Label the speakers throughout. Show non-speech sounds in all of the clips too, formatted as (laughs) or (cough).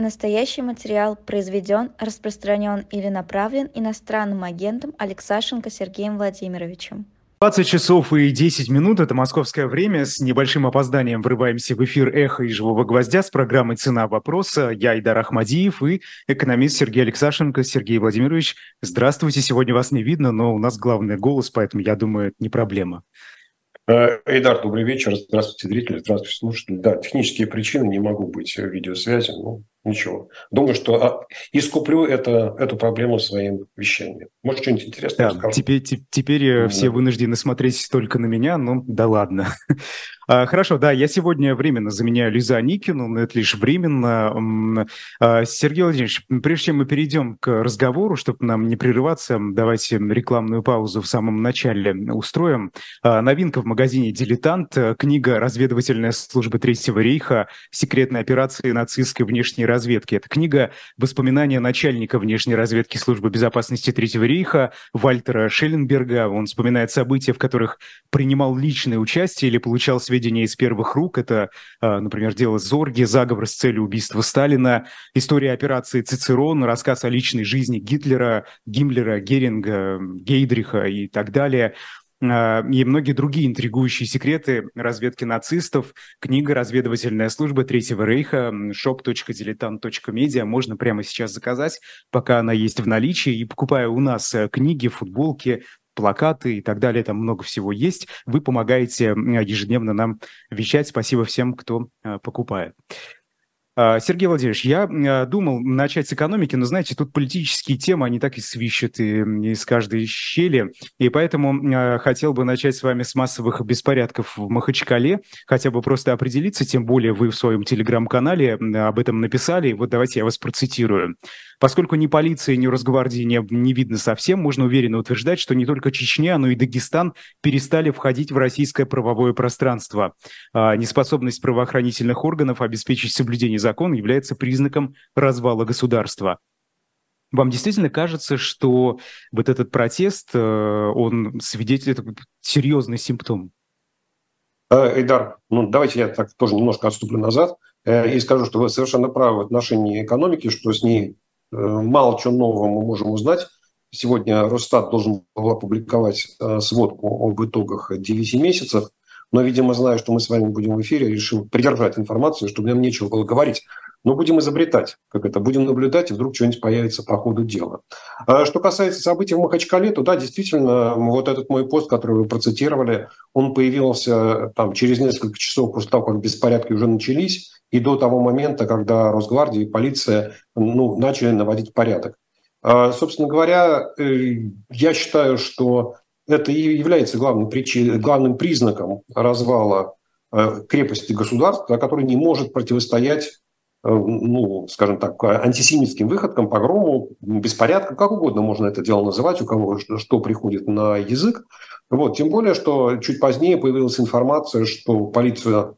Speaker 1: Настоящий материал произведен, распространен или направлен иностранным агентом Алексашенко Сергеем Владимировичем.
Speaker 2: 20 часов и 10 минут – это московское время. С небольшим опозданием врываемся в эфир «Эхо» и «Живого гвоздя» с программой «Цена вопроса». Я Идар Ахмадиев и экономист Сергей Алексашенко. Сергей Владимирович, здравствуйте. Сегодня вас не видно, но у нас главный голос, поэтому, я думаю, это не проблема.
Speaker 3: Эйдар, добрый вечер. Здравствуйте, зрители. Здравствуйте, слушатели. Да, технические причины, не могу быть в видеосвязи. Ну, Ничего. Думаю, что а, искуплю это, эту проблему своим вещанием. Может, что-нибудь интересное
Speaker 2: да, Теперь, теперь да. все вынуждены смотреть только на меня, ну да ладно. (laughs) А, хорошо, да, я сегодня временно заменяю Лиза Никину, но это лишь временно. А, Сергей Владимирович, прежде чем мы перейдем к разговору, чтобы нам не прерываться, давайте рекламную паузу в самом начале устроим. А, новинка в магазине «Дилетант», книга «Разведывательная служба Третьего рейха. Секретные операции нацистской внешней разведки». Это книга «Воспоминания начальника внешней разведки службы безопасности Третьего рейха» Вальтера Шелленберга. Он вспоминает события, в которых принимал личное участие или получал сведения из первых рук. Это, а, например, дело Зорги, заговор с целью убийства Сталина, история операции Цицерон, рассказ о личной жизни Гитлера, Гиммлера, Геринга, Гейдриха и так далее и многие другие интригующие секреты разведки нацистов. Книга «Разведывательная служба Третьего Рейха» shop.diletant.media можно прямо сейчас заказать, пока она есть в наличии. И покупая у нас э, книги, футболки, плакаты и так далее, там много всего есть. Вы помогаете ежедневно нам вещать. Спасибо всем, кто э, покупает. А, Сергей Владимирович, я а, думал начать с экономики, но, знаете, тут политические темы, они так и свищут из каждой щели, и поэтому а, хотел бы начать с вами с массовых беспорядков в Махачкале, хотя бы просто определиться, тем более вы в своем телеграм-канале об этом написали, вот давайте я вас процитирую. Поскольку ни полиции, ни Росгвардии не, не видно совсем, можно уверенно утверждать, что не только Чечня, но и Дагестан перестали входить в российское правовое пространство. Неспособность правоохранительных органов обеспечить соблюдение закон является признаком развала государства. Вам действительно кажется, что вот этот протест, э, он свидетельствует серьезный симптом?
Speaker 3: Э, Эйдар, ну давайте я так тоже немножко отступлю назад э, и скажу, что вы совершенно правы в отношении экономики, что с ней мало чего нового мы можем узнать. Сегодня Росстат должен был опубликовать сводку об итогах 9 месяцев. Но, видимо, зная, что мы с вами будем в эфире, решил придержать информацию, чтобы нам нечего было говорить. Но будем изобретать, как это, будем наблюдать, и вдруг что-нибудь появится по ходу дела. А что касается событий в Махачкале, то да, действительно, вот этот мой пост, который вы процитировали, он появился там через несколько часов после того, как беспорядки уже начались, и до того момента, когда Росгвардия и полиция ну, начали наводить порядок. А, собственно говоря, э, я считаю, что это и является главным, причиной, главным признаком развала э, крепости государства, который не может противостоять ну, скажем так, антисемитским выходкам, погрому, беспорядкам, как угодно можно это дело называть, у кого что приходит на язык. Вот, тем более, что чуть позднее появилась информация, что полиция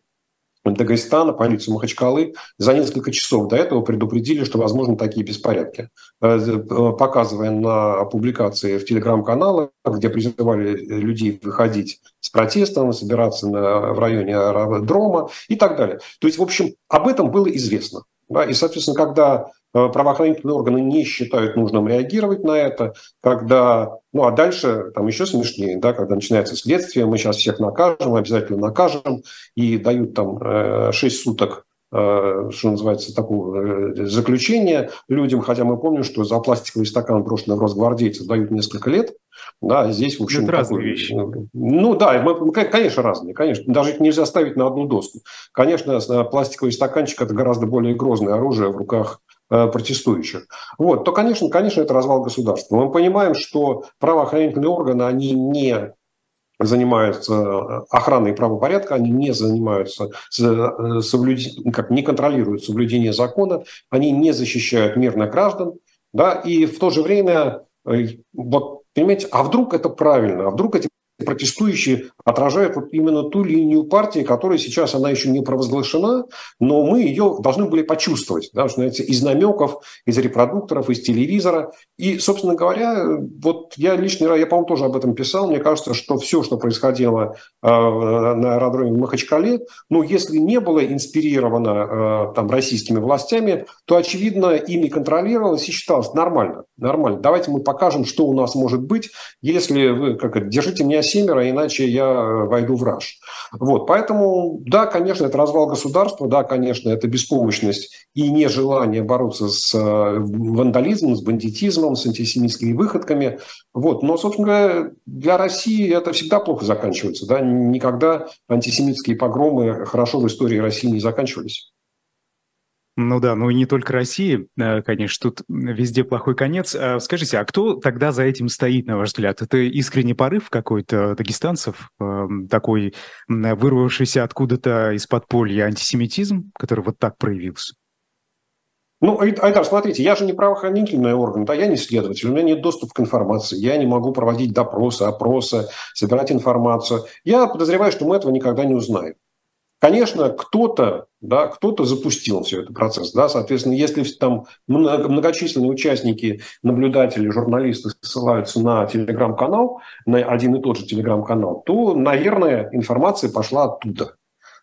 Speaker 3: Дагестана, полицию Махачкалы за несколько часов до этого предупредили, что возможны такие беспорядки. Э, э, показывая на публикации в телеграм-каналах, где призывали людей выходить с протестом, собираться на, в районе аэродрома и так далее. То есть, в общем, об этом было известно. Да? И, соответственно, когда правоохранительные органы не считают нужным реагировать на это, когда, ну а дальше там еще смешнее, да, когда начинается следствие, мы сейчас всех накажем, обязательно накажем, и дают там 6 э, суток э, что называется, такого заключения людям, хотя мы помним, что за пластиковый стакан брошенный в Росгвардейцев дают несколько лет, да, здесь, в общем,
Speaker 2: Это разные такой, вещи.
Speaker 3: Ну да, мы, конечно, разные, конечно. Даже их нельзя ставить на одну доску. Конечно, пластиковый стаканчик – это гораздо более грозное оружие в руках Э, протестующих, вот, то, конечно, конечно, это развал государства. Мы понимаем, что правоохранительные органы, они не занимаются э, охраной правопорядка, они не занимаются э, соблюдением, как не контролируют соблюдение закона, они не защищают мирных граждан, да, и в то же время, вот, понимаете, а вдруг это правильно, а вдруг эти протестующие отражают вот именно ту линию партии, которая сейчас, она еще не провозглашена, но мы ее должны были почувствовать, да, что из намеков, из репродукторов, из телевизора. И, собственно говоря, вот я лично, я, по-моему, тоже об этом писал, мне кажется, что все, что происходило э, на аэродроме в Махачкале, ну, если не было инспирировано э, там российскими властями, то, очевидно, ими контролировалось и считалось нормально, нормально. Давайте мы покажем, что у нас может быть, если вы, как это, держите меня семеро, иначе я э, войду в раж. Вот, поэтому, да, конечно, это развал государства, да, конечно, это беспомощность и нежелание бороться с э, вандализмом, с бандитизмом, с антисемитскими выходками. Вот, но, собственно говоря, для России это всегда плохо заканчивается, да, никогда антисемитские погромы хорошо в истории России не заканчивались.
Speaker 2: Ну да, ну и не только России, э, конечно, тут везде плохой конец. А скажите, а кто тогда за этим стоит, на ваш взгляд? Это искренний порыв какой-то дагестанцев, эм, такой вырвавшийся откуда-то из подполья антисемитизм, который вот так проявился?
Speaker 3: Ну, Айдар, смотрите, я же не правоохранительный орган, да, я не следователь, у меня нет доступа к информации, я не могу проводить допросы, опросы, собирать информацию. Я подозреваю, что мы этого никогда не узнаем. Конечно, кто-то, да, кто-то запустил все этот процесс. Да, соответственно, если там многочисленные участники, наблюдатели, журналисты ссылаются на телеграм-канал, на один и тот же телеграм-канал, то, наверное, информация пошла оттуда.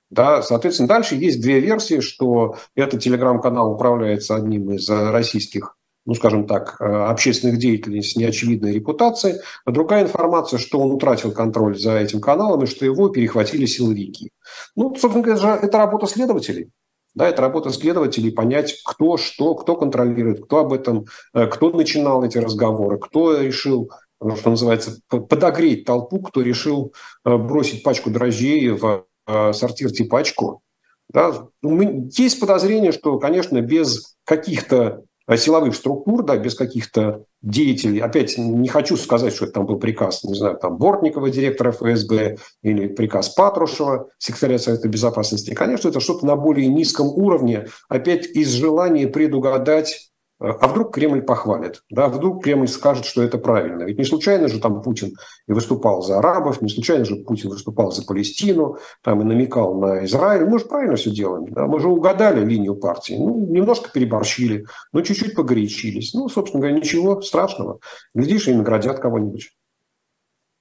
Speaker 3: Да, соответственно, дальше есть две версии, что этот телеграм-канал управляется одним из российских ну, скажем так, э, общественных деятелей с неочевидной репутацией. А другая информация, что он утратил контроль за этим каналом и что его перехватили силовики. Ну, собственно говоря, это работа следователей. Да, это работа следователей понять, кто что, кто контролирует, кто об этом, э, кто начинал эти разговоры, кто решил, ну, что называется, подогреть толпу, кто решил э, бросить пачку дрожжей в сортир типачку. Да. Есть подозрение, что, конечно, без каких-то силовых структур, да, без каких-то деятелей. Опять не хочу сказать, что это там был приказ, не знаю, там Бортникова, директора ФСБ, или приказ Патрушева, секретаря Совета Безопасности. Конечно, это что-то на более низком уровне, опять из желания предугадать а вдруг Кремль похвалит? Да, вдруг Кремль скажет, что это правильно? Ведь не случайно же там Путин и выступал за арабов, не случайно же Путин выступал за Палестину, там и намекал на Израиль. Мы же правильно все делаем. Да? Мы же угадали линию партии. Ну, немножко переборщили, но чуть-чуть погорячились. Ну, собственно говоря, ничего страшного. Глядишь, и наградят кого-нибудь.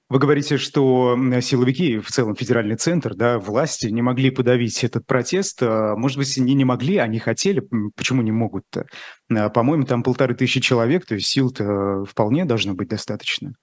Speaker 2: Вы говорите, что силовики, в целом федеральный центр, да, власти не могли подавить этот протест. А, может быть, они не могли, они хотели. Почему не могут-то? А, по-моему, там полторы тысячи человек, то есть сил-то вполне должно быть достаточно.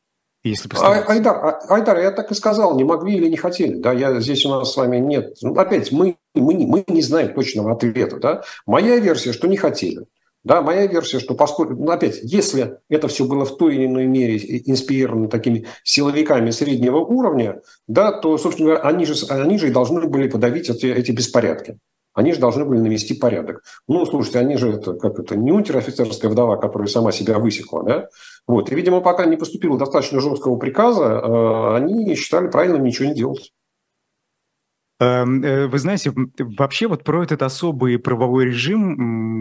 Speaker 2: Если
Speaker 3: а, Айдар, Айдар, я так и сказал, не могли или не хотели. Да, я, здесь у нас с вами нет. Ну, опять, мы, мы, мы не знаем точного ответа. Да? Моя версия, что не хотели. Да, моя версия, что поскольку, ну, опять, если это все было в той или иной мере инспирировано такими силовиками среднего уровня, да, то, собственно говоря, они же, они же и должны были подавить эти, эти беспорядки. Они же должны были навести порядок. Ну, слушайте, они же, это, как это, не унтер-офицерская вдова, которая сама себя высекла, да? Вот. И, видимо, пока не поступило достаточно жесткого приказа, э, они считали правильным ничего не делать.
Speaker 2: Эм, э, вы знаете, вообще вот про этот особый правовой режим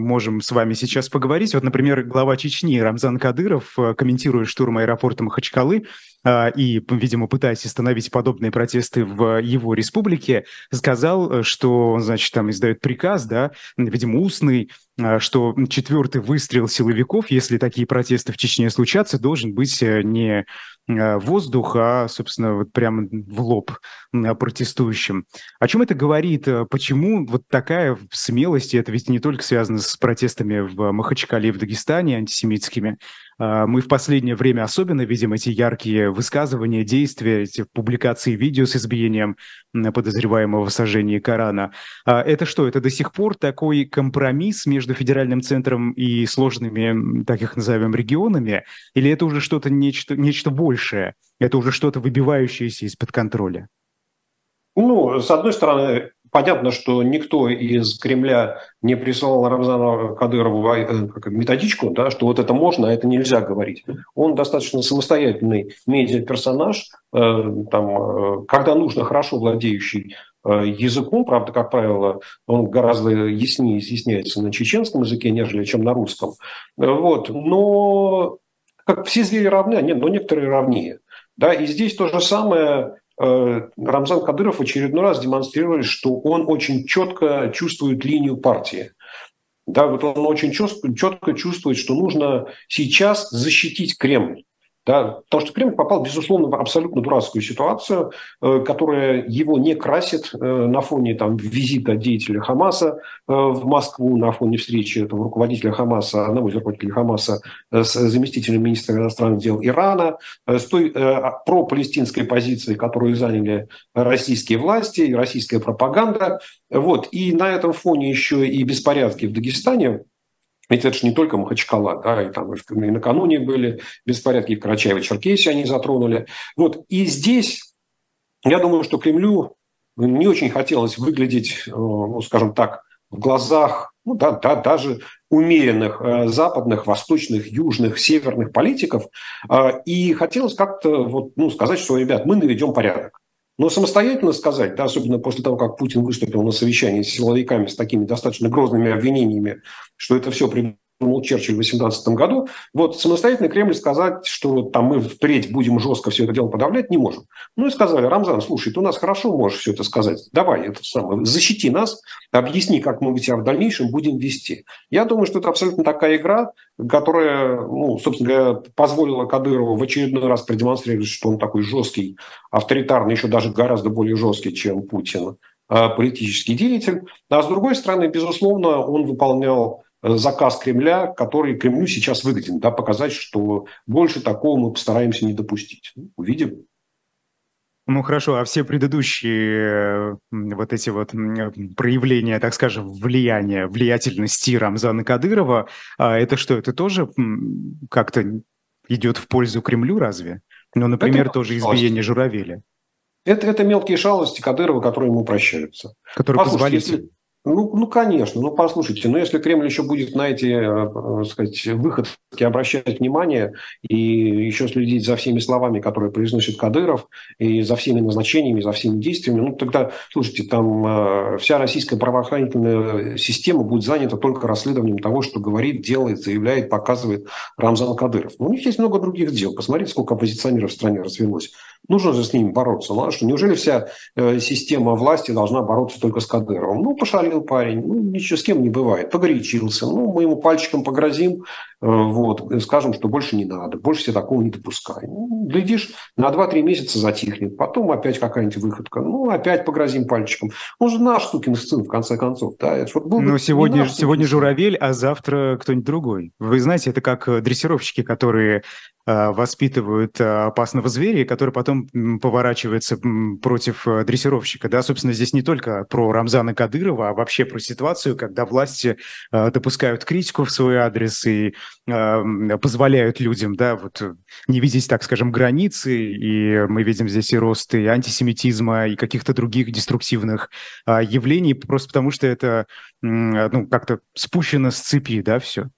Speaker 2: можем с вами сейчас поговорить. Вот, например, глава Чечни Рамзан Кадыров, э, комментируя штурм аэропорта Махачкалы э, и, видимо, пытаясь остановить подобные протесты в его республике, сказал, что он, значит, там издает приказ, да, видимо, устный, что четвертый выстрел силовиков, если такие протесты в Чечне случатся, должен быть не Э, воздух, а, собственно, вот прямо в лоб протестующим. О чем это говорит? Э, почему вот такая смелость, и это ведь не только связано с протестами в Махачкале и в Дагестане антисемитскими, мы в последнее время особенно видим эти яркие высказывания, действия, эти публикации видео с избиением подозреваемого в сожжении Корана. А это что, это до сих пор такой компромисс между федеральным центром и сложными, так их назовем, регионами? Или это уже что-то нечто, нечто большее? Это уже что-то выбивающееся из-под контроля?
Speaker 3: Ну, с одной стороны, понятно, что никто из Кремля не присылал Рамзану Кадырову э, методичку, да, что вот это можно, а это нельзя говорить. Он достаточно самостоятельный медиаперсонаж, э, там, э, когда нужно, хорошо владеющий языком, правда, как правило, он гораздо яснее изъясняется на чеченском языке, нежели чем на русском. Вот. Но как все звери равны, а нет, но некоторые равнее. Да, и здесь то же самое Рамзан Кадыров в очередной раз демонстрировали, что он очень четко чувствует линию партии. Да, вот он очень четко чувствует, что нужно сейчас защитить Кремль. Да, потому что Кремль попал, безусловно, в абсолютно дурацкую ситуацию, э, которая его не красит э, на фоне там, визита деятеля Хамаса э, в Москву, на фоне встречи этого руководителя Хамаса, одного из руководителей Хамаса с заместителем министра иностранных дел Ирана, с той пропалестинской позиции, которую заняли российские власти и российская пропаганда. Вот. И на этом фоне еще и беспорядки в Дагестане, ведь это же не только Махачкала, да, и там и накануне были беспорядки, в Карачаево-Черкесии они затронули. Вот, и здесь, я думаю, что Кремлю не очень хотелось выглядеть, э, ну, скажем так, в глазах, ну да, да, даже умеренных э, западных, восточных, южных, северных политиков, э, и хотелось как-то вот, ну, сказать, что, ребят, мы наведем порядок. Но самостоятельно сказать, да, особенно после того, как Путин выступил на совещании с силовиками с такими достаточно грозными обвинениями, что это все придумал Черчилль в 2018 году, вот самостоятельно Кремль сказать, что там мы впредь будем жестко все это дело подавлять, не можем. Ну и сказали, Рамзан, слушай, ты у нас хорошо можешь все это сказать, давай это самое, защити нас, объясни, как мы тебя в дальнейшем будем вести. Я думаю, что это абсолютно такая игра, которая, ну, собственно говоря, позволила Кадырову в очередной раз продемонстрировать, что он такой жесткий, авторитарный, еще даже гораздо более жесткий, чем Путин, а, политический деятель. А с другой стороны, безусловно, он выполнял заказ Кремля, который Кремлю сейчас выгоден, да, показать, что больше такого мы постараемся не допустить. Увидим.
Speaker 2: Ну хорошо, а все предыдущие вот эти вот проявления, так скажем, влияния, влиятельности Рамзана Кадырова, а это что, это тоже как-то идет в пользу Кремлю разве? Ну, например, это тоже избиение Журавеля.
Speaker 3: Это, это мелкие шалости Кадырова, которые ему прощаются.
Speaker 2: Которые позволительны.
Speaker 3: Ну, ну, конечно. Ну, послушайте, но если Кремль еще будет на эти, э, сказать, выходки обращать внимание и еще следить за всеми словами, которые произносит Кадыров, и за всеми назначениями, за всеми действиями, ну, тогда, слушайте, там э, вся российская правоохранительная система будет занята только расследованием того, что говорит, делает, заявляет, показывает Рамзан Кадыров. Но у них есть много других дел. Посмотрите, сколько оппозиционеров в стране развелось. Нужно же с ними бороться. Ну, а что, неужели вся э, система власти должна бороться только с Кадыровым? Ну, пошалил парень, ну, ничего с кем не бывает, погорячился. Ну, мы ему пальчиком погрозим, э, вот, и скажем, что больше не надо, больше себе такого не допускай. Ну, глядишь, на 2-3 месяца затихнет, потом опять какая-нибудь выходка, ну, опять погрозим пальчиком. Он же наш сукин сын, в конце концов. Да?
Speaker 2: Это вот был Но сегодня, наш, сегодня журавель, а завтра кто-нибудь другой. Вы знаете, это как э, дрессировщики, которые Э, воспитывают э, опасного зверя, который потом поворачивается против э, дрессировщика. Да, собственно, здесь не только про Рамзана Кадырова, а вообще про ситуацию, когда власти допускают критику в свой адрес и позволяют людям, да, вот не видеть, так скажем, границы, и мы видим здесь и рост и антисемитизма, и каких-то других деструктивных явлений, просто потому что это, ну, как-то спущено с цепи, да, все.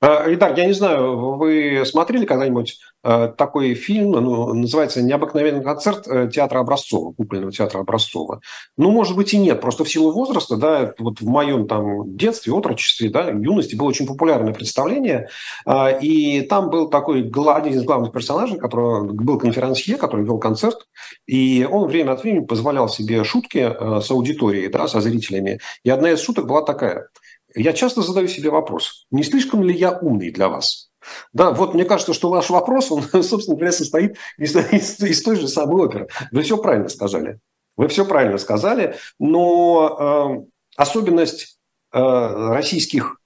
Speaker 3: Итак, я не знаю, вы смотрели когда-нибудь э, такой фильм, ну, называется «Необыкновенный концерт э, театра Образцова», купленного театра Образцова? Ну, может быть, и нет, просто в силу возраста, да, вот в моем там детстве, отрочестве, да, юности было очень популярное представление, э, и там был такой один из главных персонажей, который был конферансье, который вел концерт, и он время от времени позволял себе шутки с аудиторией, да, со зрителями, и одна из шуток была такая – я часто задаю себе вопрос, не слишком ли я умный для вас? Да, вот мне кажется, что ваш вопрос, он, (laughs) собственно говоря, состоит из, из, из той же самой оперы. Вы все правильно сказали. Вы все правильно сказали, но э, особенность э, российских,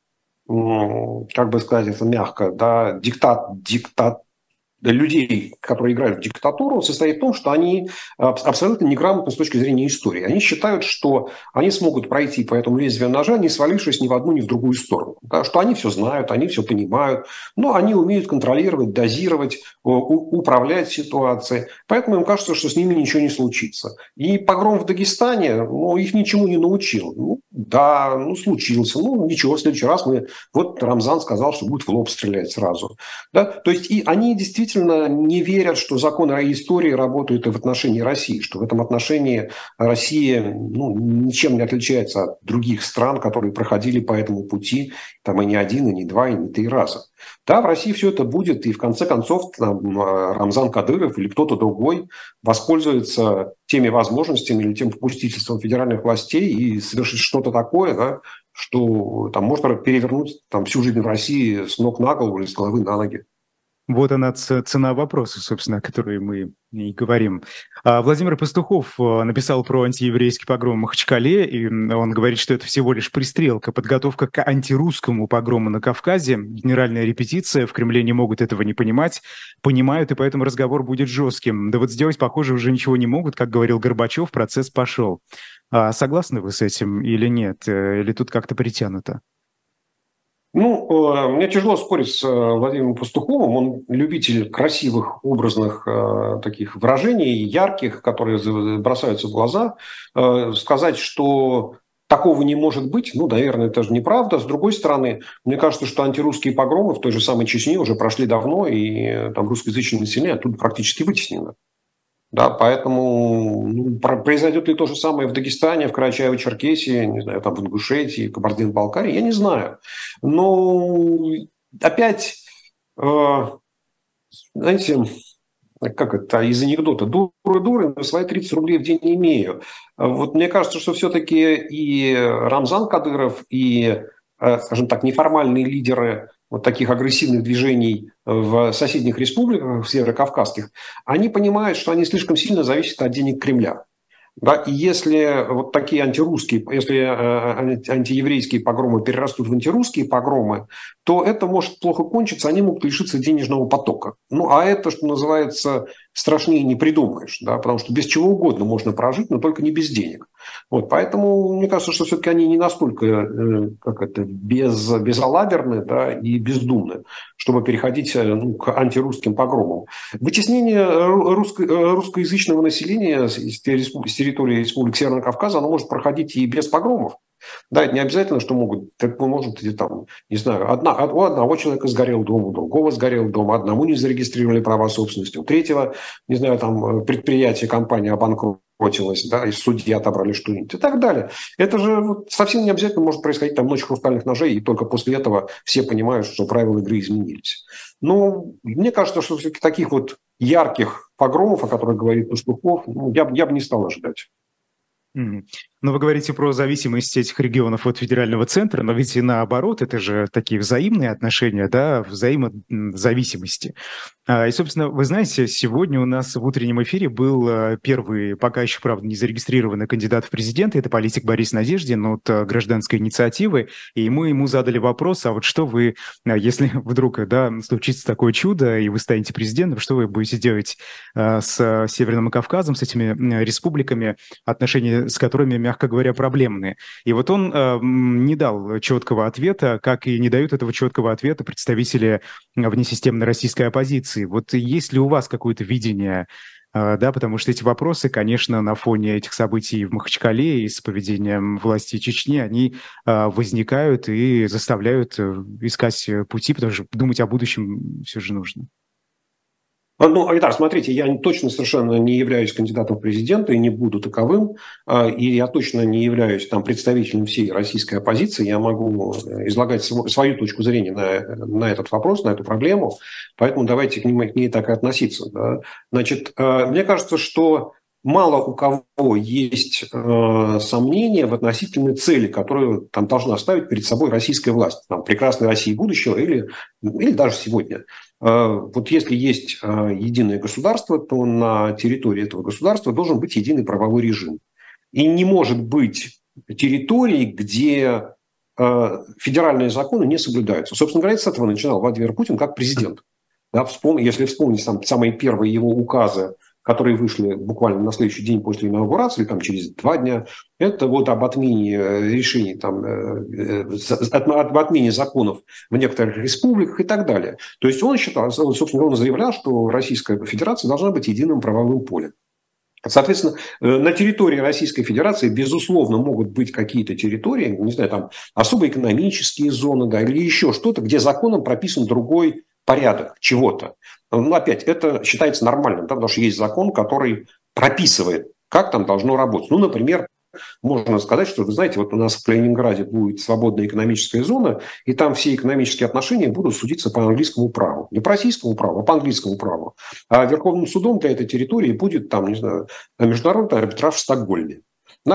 Speaker 3: э, как бы сказать это мягко, да, диктат, диктат, людей, которые играют в диктатуру, состоит в том, что они абсолютно неграмотны с точки зрения истории. Они считают, что они смогут пройти по этому лезвию ножа, не свалившись ни в одну, ни в другую сторону. Да, что они все знают, они все понимают, но они умеют контролировать, дозировать, управлять ситуацией. Поэтому им кажется, что с ними ничего не случится. И погром в Дагестане ну, их ничему не научил. Ну, да, ну случился. Ну ничего, в следующий раз мы... Вот Рамзан сказал, что будет в лоб стрелять сразу. Да? То есть и они действительно действительно не верят, что законы истории работают и в отношении России, что в этом отношении Россия ну, ничем не отличается от других стран, которые проходили по этому пути, там и не один, и не два, и не три раза. Да, в России все это будет, и в конце концов там, Рамзан Кадыров или кто-то другой воспользуется теми возможностями или тем попустительством федеральных властей и совершит что-то такое, да, что там можно перевернуть там, всю жизнь в России с ног на голову или с головы на ноги.
Speaker 2: Вот она цена вопроса, собственно, о которой мы и говорим. А Владимир Пастухов э, написал про антиеврейский погром в Махачкале, и он говорит, что это всего лишь пристрелка, подготовка к антирусскому погрому на Кавказе, генеральная репетиция, в Кремле не могут этого не понимать, понимают, и поэтому разговор будет жестким. Да вот сделать, похоже, уже ничего не могут, как говорил Горбачев, процесс пошел. А согласны вы с этим или нет? Э, или тут как-то притянуто?
Speaker 3: Ну, э, мне тяжело спорить с э, Владимиром Пастуховым. Он любитель красивых, образных э, таких выражений, ярких, которые бросаются в глаза. Сказать, что такого не может быть, ну, наверное, это же неправда. С другой стороны, мне кажется, что антирусские погромы в той же самой Чечне уже прошли давно, и там русскоязычное население оттуда практически вытеснено. Да, поэтому ну, произойдет ли то же самое в Дагестане, в Карачаево-Черкесии, не знаю, там в Ингушетии, Кабардино-Балкарии, я не знаю. Но опять, э, знаете, как это, из анекдота, дуры дуры, но свои 30 рублей в день не имею. Вот мне кажется, что все-таки и Рамзан Кадыров, и, э, скажем так, неформальные лидеры вот таких агрессивных движений в соседних республиках, в северокавказских, они понимают, что они слишком сильно зависят от денег Кремля. Да, и если вот такие антирусские, если э, антиеврейские погромы перерастут в антирусские погромы, то это может плохо кончиться, они могут лишиться денежного потока. Ну, а это, что называется, страшнее не придумаешь, да, потому что без чего угодно можно прожить, но только не без денег. Вот, поэтому мне кажется, что все-таки они не настолько э, как это, без, безалаберны да, и бездумны, чтобы переходить э, ну, к антирусским погромам. Вытеснение русско, русскоязычного населения с территории Республики Северного Кавказа оно может проходить и без погромов. Да, это не обязательно, что могут, так может, там, не знаю, одна, у одного человека сгорел дом, у другого сгорел дом, одному не зарегистрировали права собственности, у третьего, не знаю, там предприятие, компания обанкротилась, да, и судьи отобрали что-нибудь и так далее. Это же вот совсем не обязательно может происходить там ночь хрустальных ножей, и только после этого все понимают, что правила игры изменились. Но мне кажется, что все-таки таких вот ярких погромов, о которых говорит Пастухов, ну, я, я бы не стал ожидать.
Speaker 2: Но вы говорите про зависимость этих регионов от федерального центра, но ведь и наоборот, это же такие взаимные отношения, да, взаимозависимости. А, и, собственно, вы знаете, сегодня у нас в утреннем эфире был а, первый, пока еще, правда, не зарегистрированный кандидат в президенты, это политик Борис Надеждин от а, гражданской инициативы, и мы ему задали вопрос, а вот что вы, если (laughs) вдруг, да, случится такое чудо, и вы станете президентом, что вы будете делать с Северным Кавказом, с этими республиками, отношения с которыми, мягко говоря, проблемные. И вот он э, не дал четкого ответа, как и не дают этого четкого ответа представители внесистемной российской оппозиции. Вот есть ли у вас какое-то видение э, да, потому что эти вопросы, конечно, на фоне этих событий в Махачкале и с поведением власти Чечни, они э, возникают и заставляют э, искать пути, потому что думать о будущем все же нужно.
Speaker 3: А, ну, Айдар, смотрите, я точно совершенно не являюсь кандидатом в президенты и не буду таковым, а, и я точно не являюсь там представителем всей российской оппозиции. Я могу э, излагать свою точку зрения на, на этот вопрос, на эту проблему, поэтому давайте к, ним, к ней так и относиться. Да. Значит, э, мне кажется, что мало у кого есть э, сомнения в относительной цели, которую там должна ставить перед собой российская власть, там, прекрасной России будущего или, или даже сегодня. Э, вот если есть э, единое государство, то на территории этого государства должен быть единый правовой режим. И не может быть территорий, где э, федеральные законы не соблюдаются. Собственно говоря, с этого начинал Владимир Путин как президент. Да, вспом... Если вспомнить там, самые первые его указы которые вышли буквально на следующий день после инаугурации, там через два дня, это вот об отмене э, решений, там, э, э, об отмене законов в некоторых республиках и так далее. То есть он считал, собственно, он заявлял, что Российская Федерация должна быть единым правовым полем. Соответственно, на территории Российской Федерации, безусловно, могут быть какие-то территории, не знаю, там особо экономические зоны, да, или еще что-то, где законом прописан другой порядок чего-то. Ну, опять, это считается нормальным, да, потому что есть закон, который прописывает, как там должно работать. Ну, например, можно сказать, что, вы знаете, вот у нас в Калининграде будет свободная экономическая зона, и там все экономические отношения будут судиться по английскому праву. Не по российскому праву, а по английскому праву. А Верховным судом для этой территории будет, там, не знаю, международный арбитраж в Стокгольме.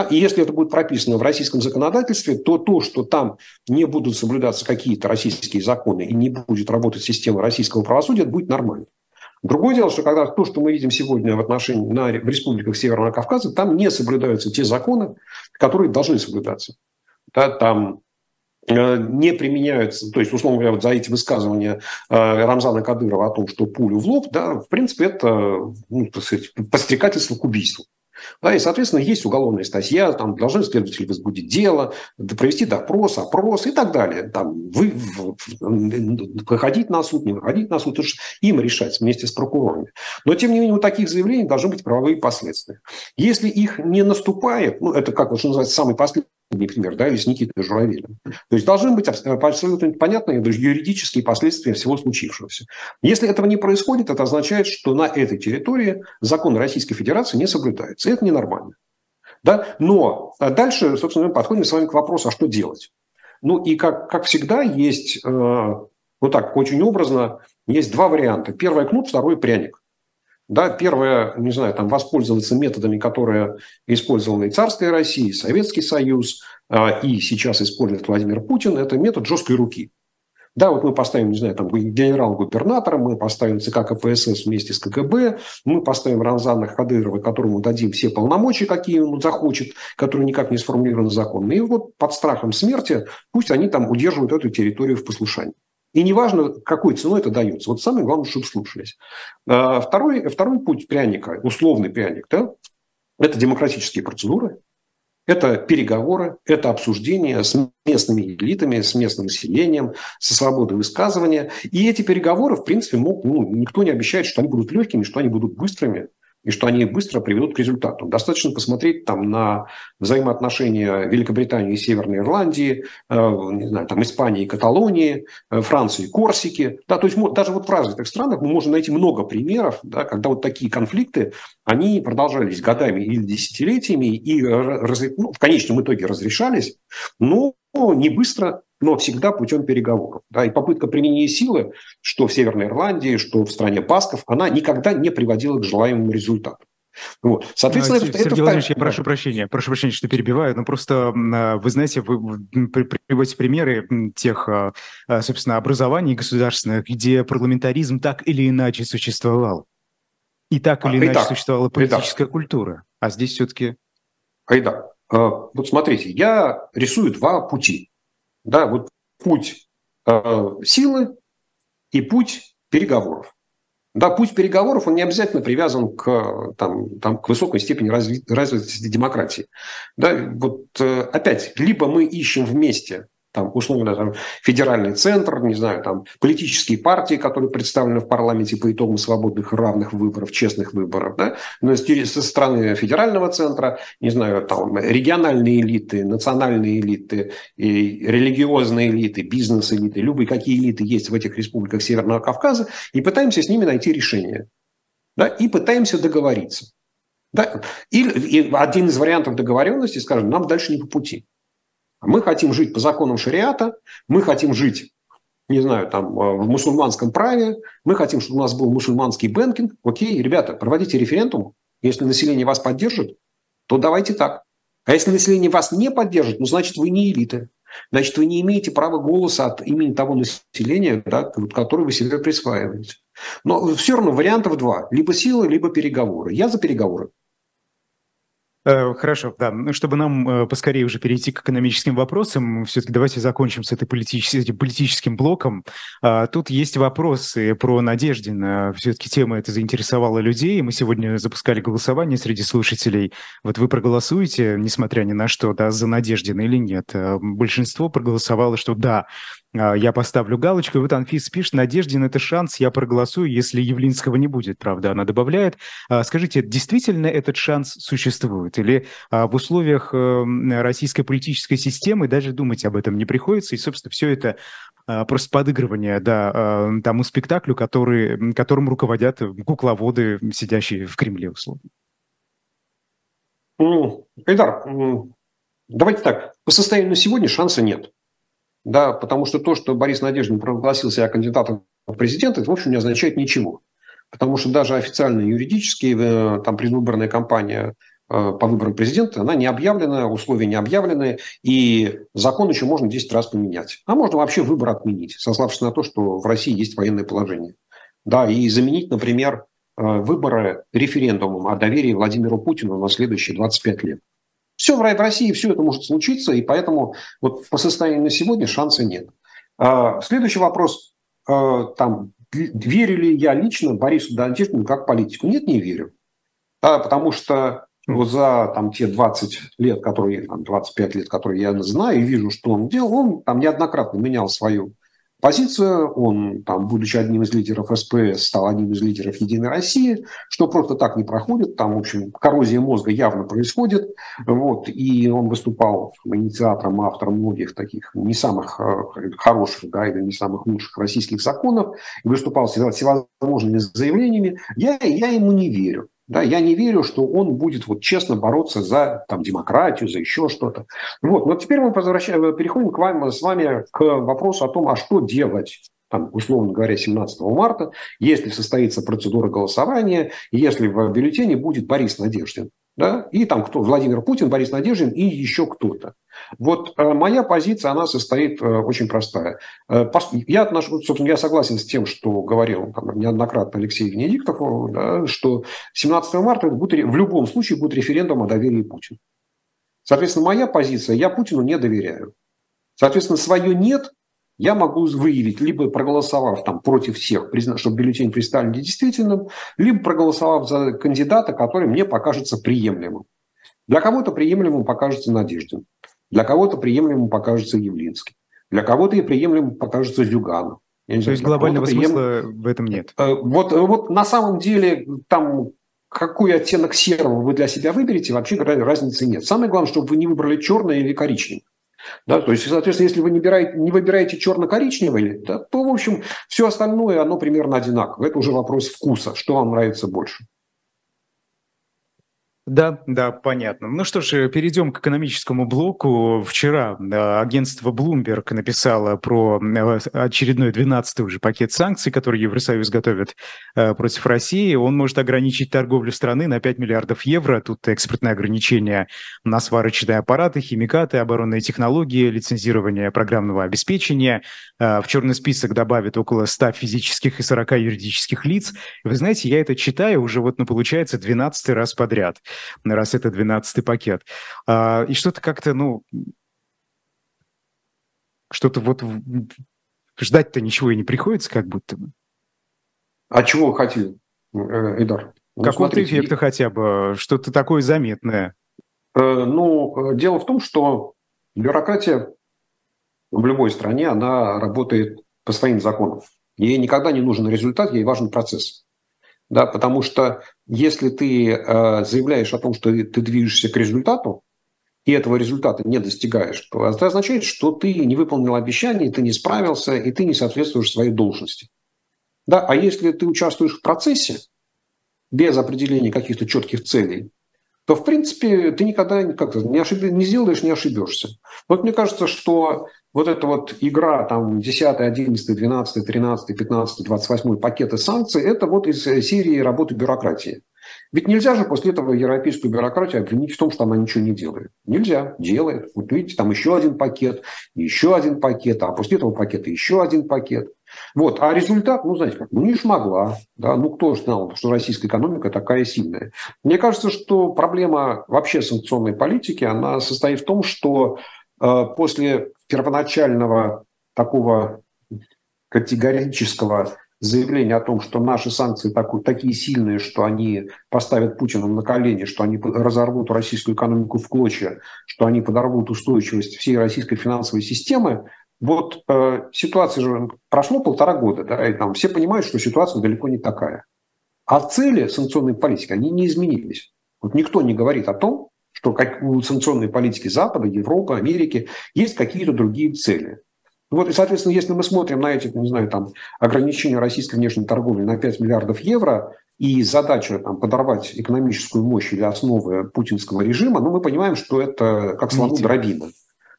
Speaker 3: И если это будет прописано в российском законодательстве, то то, что там не будут соблюдаться какие-то российские законы и не будет работать система российского правосудия, будет нормально. Другое дело, что когда то, что мы видим сегодня в отношении на, в республиках Северного Кавказа, там не соблюдаются те законы, которые должны соблюдаться. Да, там э, не применяются, то есть, условно говоря, вот за эти высказывания э, Рамзана Кадырова о том, что пулю в лоб, да, в принципе, это ну, так сказать, подстрекательство к убийству. Да, и, соответственно, есть уголовная статья, там должны следователи возбудить дело, провести допрос, опрос и так далее. Там, вы, выходить на суд, не выходить на суд, это им решать вместе с прокурорами. Но, тем не менее, у таких заявлений должны быть правовые последствия. Если их не наступает, ну, это как, что называется, самый последний пример, да, или с Никитой Журавелем. То есть должны быть абсолютно понятные юридические последствия всего случившегося. Если этого не происходит, это означает, что на этой территории закон Российской Федерации не соблюдается. Это ненормально. Да? Но а дальше, собственно, мы подходим с вами к вопросу, а что делать? Ну и как, как всегда есть, э, вот так, очень образно, есть два варианта. Первый кнут, второй пряник. Да, первое, не знаю, там воспользоваться методами, которые использовала и царская Россия, и Советский Союз, а, и сейчас использует Владимир Путин, это метод жесткой руки. Да, вот мы поставим, не знаю, там генерал-губернатора, мы поставим ЦК КПСС вместе с КГБ, мы поставим Рамзана Хадырова, которому дадим все полномочия, какие он захочет, которые никак не сформулированы законно. И вот под страхом смерти пусть они там удерживают эту территорию в послушании. И неважно, какой ценой это дается. Вот самое главное, чтобы слушались. А, второй, второй путь пряника, условный пряник, да, это демократические процедуры, это переговоры, это обсуждение с местными элитами, с местным населением, со свободой высказывания. И эти переговоры, в принципе, мог, ну, никто не обещает, что они будут легкими, что они будут быстрыми и что они быстро приведут к результату. Достаточно посмотреть там на взаимоотношения Великобритании и Северной Ирландии, э, не знаю, там Испании и Каталонии, э, Франции и Корсики. Да, то есть даже вот в развитых странах мы можем найти много примеров, да, когда вот такие конфликты, они продолжались годами или десятилетиями и ну, в конечном итоге разрешались, но не быстро, но всегда путем переговоров. Да, и попытка применения силы, что в Северной Ирландии, что в стране Басков, она никогда не приводила к желаемому результату. Вот. Соответственно,
Speaker 2: Сергей это, Владимирович, я прошу прощения, прошу прощения, что перебиваю, но просто а, вы знаете, вы приводите примеры тех, а, а, собственно, образований государственных, где парламентаризм так или иначе существовал. И так или а, иначе итак, существовала политическая итак. культура. А здесь все-таки...
Speaker 3: Айда, вот смотрите, я рисую два пути. Да, вот путь э, силы и путь переговоров. Да, путь переговоров, он не обязательно привязан к, там, там, к высокой степени разви- развитости демократии. Да, вот э, опять, либо мы ищем вместе там, условно, там, федеральный центр, не знаю, там, политические партии, которые представлены в парламенте по итогам свободных равных выборов, честных выборов, да, но со стороны федерального центра, не знаю, там, региональные элиты, национальные элиты, и религиозные элиты, бизнес-элиты, любые какие элиты есть в этих республиках Северного Кавказа, и пытаемся с ними найти решение, да, и пытаемся договориться. Да? И, и один из вариантов договоренности, скажем, нам дальше не по пути. Мы хотим жить по законам шариата, мы хотим жить, не знаю, там, э, в мусульманском праве, мы хотим, чтобы у нас был мусульманский banking. Окей, ребята, проводите референдум. Если население вас поддержит, то давайте так. А если население вас не поддержит, ну, значит, вы не элиты. Значит, вы не имеете права голоса от имени того населения, да, которое вы себе присваиваете. Но все равно вариантов два. Либо силы, либо переговоры. Я за переговоры.
Speaker 2: Э, хорошо, да. Ну, чтобы нам э, поскорее уже перейти к экономическим вопросам, все-таки давайте закончим с этой политичес... этим политическим блоком. А, тут есть вопросы про Надеждина. Все-таки тема эта заинтересовала людей. Мы сегодня запускали голосование среди слушателей. Вот вы проголосуете, несмотря ни на что, да, за Надеждина или нет. Э, большинство проголосовало, что да, а, я поставлю галочку. И вот Анфис пишет, Надеждин – это шанс, я проголосую, если Явлинского не будет, правда, она добавляет. А, скажите, действительно этот шанс существует? Или а, в условиях эм, российской политической системы даже думать об этом не приходится, и, собственно, все это просто подыгрывание, да, тому спектаклю, который, которым руководят кукловоды, сидящие в Кремле, условно.
Speaker 3: Айдар, давайте так, по состоянию на сегодня шанса нет. Да, потому что то, что Борис Надеждин провозгласил себя кандидатом в президенты, в общем, не означает ничего. Потому что даже официально юридически э, там предвыборная кампания э, по выборам президента, она не объявлена, условия не объявлены, и закон еще можно 10 раз поменять. А можно вообще выбор отменить, сославшись на то, что в России есть военное положение. Да, и заменить, например, э, выборы референдумом о доверии Владимиру Путину на следующие 25 лет. Все в России, все это может случиться, и поэтому вот по состоянию на сегодня шанса нет. А, следующий вопрос. Там верю ли я лично Борису Надеждину как политику? Нет, не верю. Да, потому что вот за там, те 20 лет, которые, там, 25 лет, которые я знаю и вижу, что он делал, он там неоднократно менял свою позицию. Он, там, будучи одним из лидеров СПС, стал одним из лидеров «Единой России», что просто так не проходит. Там, в общем, коррозия мозга явно происходит. Вот, и он выступал инициатором, автором многих таких не самых э, хороших да, или не самых лучших российских законов. И выступал с всевозможными заявлениями. Я, я ему не верю. Да, я не верю, что он будет вот честно бороться за там, демократию, за еще что-то. Вот. Но теперь мы возвращаем, переходим к вам, с вами к вопросу о том, а что делать там, условно говоря, 17 марта, если состоится процедура голосования, если в бюллетене будет Борис Надеждин да, и там кто, Владимир Путин, Борис Надеждин и еще кто-то. Вот э, моя позиция, она состоит э, очень простая. Э, я отношу, собственно, я согласен с тем, что говорил там, неоднократно Алексей Венедиктов, да, что 17 марта будет, в любом случае будет референдум о доверии Путину. Соответственно, моя позиция, я Путину не доверяю. Соответственно, свое «нет» я могу выявить, либо проголосовав там против всех, чтобы бюллетень признали недействительным, либо проголосовав за кандидата, который мне покажется приемлемым. Для кого-то приемлемым покажется Надеждин, для кого-то приемлемым покажется Явлинский, для кого-то и приемлемым покажется Зюганов.
Speaker 2: То знаю, есть глобального прием... смысла в этом нет?
Speaker 3: Э, вот, вот на самом деле там какой оттенок серого вы для себя выберете, вообще разницы нет. Самое главное, чтобы вы не выбрали черное или коричневое. Да, то есть, соответственно, если вы не, выбираете, не выбираете черно-коричневый, да, то, в общем, все остальное, оно примерно одинаково. Это уже вопрос вкуса, что вам нравится больше.
Speaker 2: Да, да, понятно. Ну что ж, перейдем к экономическому блоку. Вчера агентство Bloomberg написало про э, очередной 12-й уже пакет санкций, который Евросоюз готовит э, против России. Он может ограничить торговлю страны на 5 миллиардов евро. Тут экспортные ограничения на сварочные аппараты, химикаты, оборонные технологии, лицензирование программного обеспечения. Э, в черный список добавят около 100 физических и 40 юридических лиц. Вы знаете, я это читаю уже вот, ну, получается, 12 раз подряд раз это 12-й пакет. А, и что-то как-то, ну, что-то вот ждать-то ничего и не приходится, как будто бы.
Speaker 3: А чего вы хотели, э, Идар?
Speaker 2: Ну, Какого-то эффекта и... хотя бы, что-то такое заметное.
Speaker 3: Э, ну, дело в том, что бюрократия в любой стране, она работает по своим законам. Ей никогда не нужен результат, ей важен процесс. Да, потому что если ты э, заявляешь о том, что ты движешься к результату, и этого результата не достигаешь, то это означает, что ты не выполнил обещание, ты не справился, и ты не соответствуешь своей должности. Да? А если ты участвуешь в процессе без определения каких-то четких целей, то, в принципе, ты никогда как не, ошиб... не сделаешь, не ошибешься. Вот мне кажется, что вот эта вот игра, там, 10, 11, 12, 13, 15, 28 пакеты санкций, это вот из э, серии работы бюрократии. Ведь нельзя же после этого европейскую бюрократию обвинить в том, что она ничего не делает. Нельзя, делает. Вот видите, там еще один пакет, еще один пакет, а после этого пакета еще один пакет. Вот. А результат, ну, знаете как, ну, не шмогла. Да? Ну, кто же знал, что российская экономика такая сильная. Мне кажется, что проблема вообще санкционной политики, она состоит в том, что э, после первоначального такого категорического заявление о том, что наши санкции так, такие сильные, что они поставят Путина на колени, что они разорвут российскую экономику в клочья, что они подорвут устойчивость всей российской финансовой системы, вот э, ситуация же прошло полтора года, да, и там все понимают, что ситуация далеко не такая. А цели санкционной политики, они не изменились. Вот никто не говорит о том, что как у санкционной политики Запада, Европы, Америки есть какие-то другие цели. Вот, и, соответственно, если мы смотрим на эти, не знаю, там, ограничения российской внешней торговли на 5 миллиардов евро, и задача там, подорвать экономическую мощь или основы путинского режима, ну, мы понимаем, что это как слону дробина.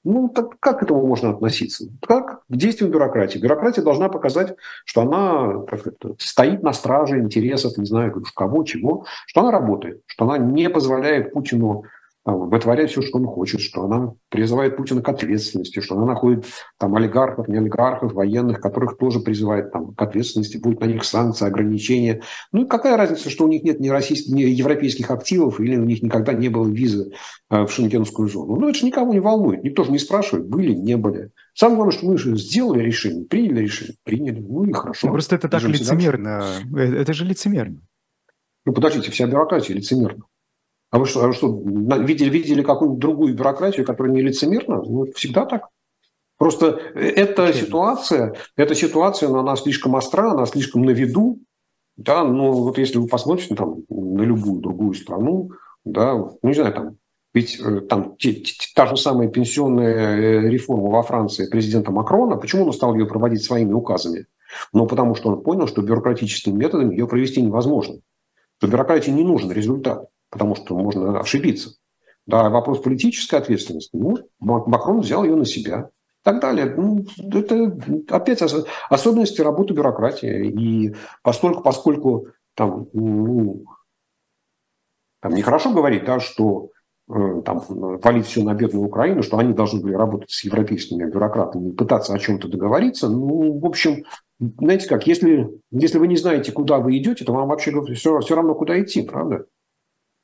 Speaker 3: Ну, так как к этому можно относиться? Как к действиям бюрократии? Бюрократия должна показать, что она как это, стоит на страже интересов, не знаю, кого, чего, что она работает, что она не позволяет Путину вытворяет все, что он хочет, что она призывает Путина к ответственности, что она находит там олигархов, не олигархов, военных, которых тоже призывает там, к ответственности, будет на них санкции, ограничения. Ну и какая разница, что у них нет ни, российских, ни европейских активов или у них никогда не было визы э, в шенгенскую зону. Ну это же никого не волнует, никто же не спрашивает, были, не были. Самое главное, что мы же сделали решение, приняли решение, приняли, ну и хорошо.
Speaker 2: Ну, просто это так лицемерно, э, это же лицемерно.
Speaker 3: Ну подождите, вся бюрократия лицемерна. А вы что, а вы что видели, видели какую-нибудь другую бюрократию, которая не лицемерна? Ну, всегда так. Просто эта ситуация, эта ситуация, она слишком остра, она слишком на виду. Да, ну вот если вы посмотрите там на любую другую страну, да, ну не знаю, там, ведь э, там те, те, та же самая пенсионная э, реформа во Франции президента Макрона, почему он стал ее проводить своими указами? Ну, потому что он понял, что бюрократическими методами ее провести невозможно. Что бюрократии не нужен результат потому что можно ошибиться. Да, вопрос политической ответственности, ну, Макрон взял ее на себя. И так далее. Ну, это опять особенности работы бюрократии. И поскольку, поскольку там, ну, там нехорошо говорить, да, что э, там, валить все на бедную Украину, что они должны были работать с европейскими бюрократами и пытаться о чем-то договориться. Ну, в общем, знаете как, если, если вы не знаете, куда вы идете, то вам вообще все, все равно, куда идти, правда?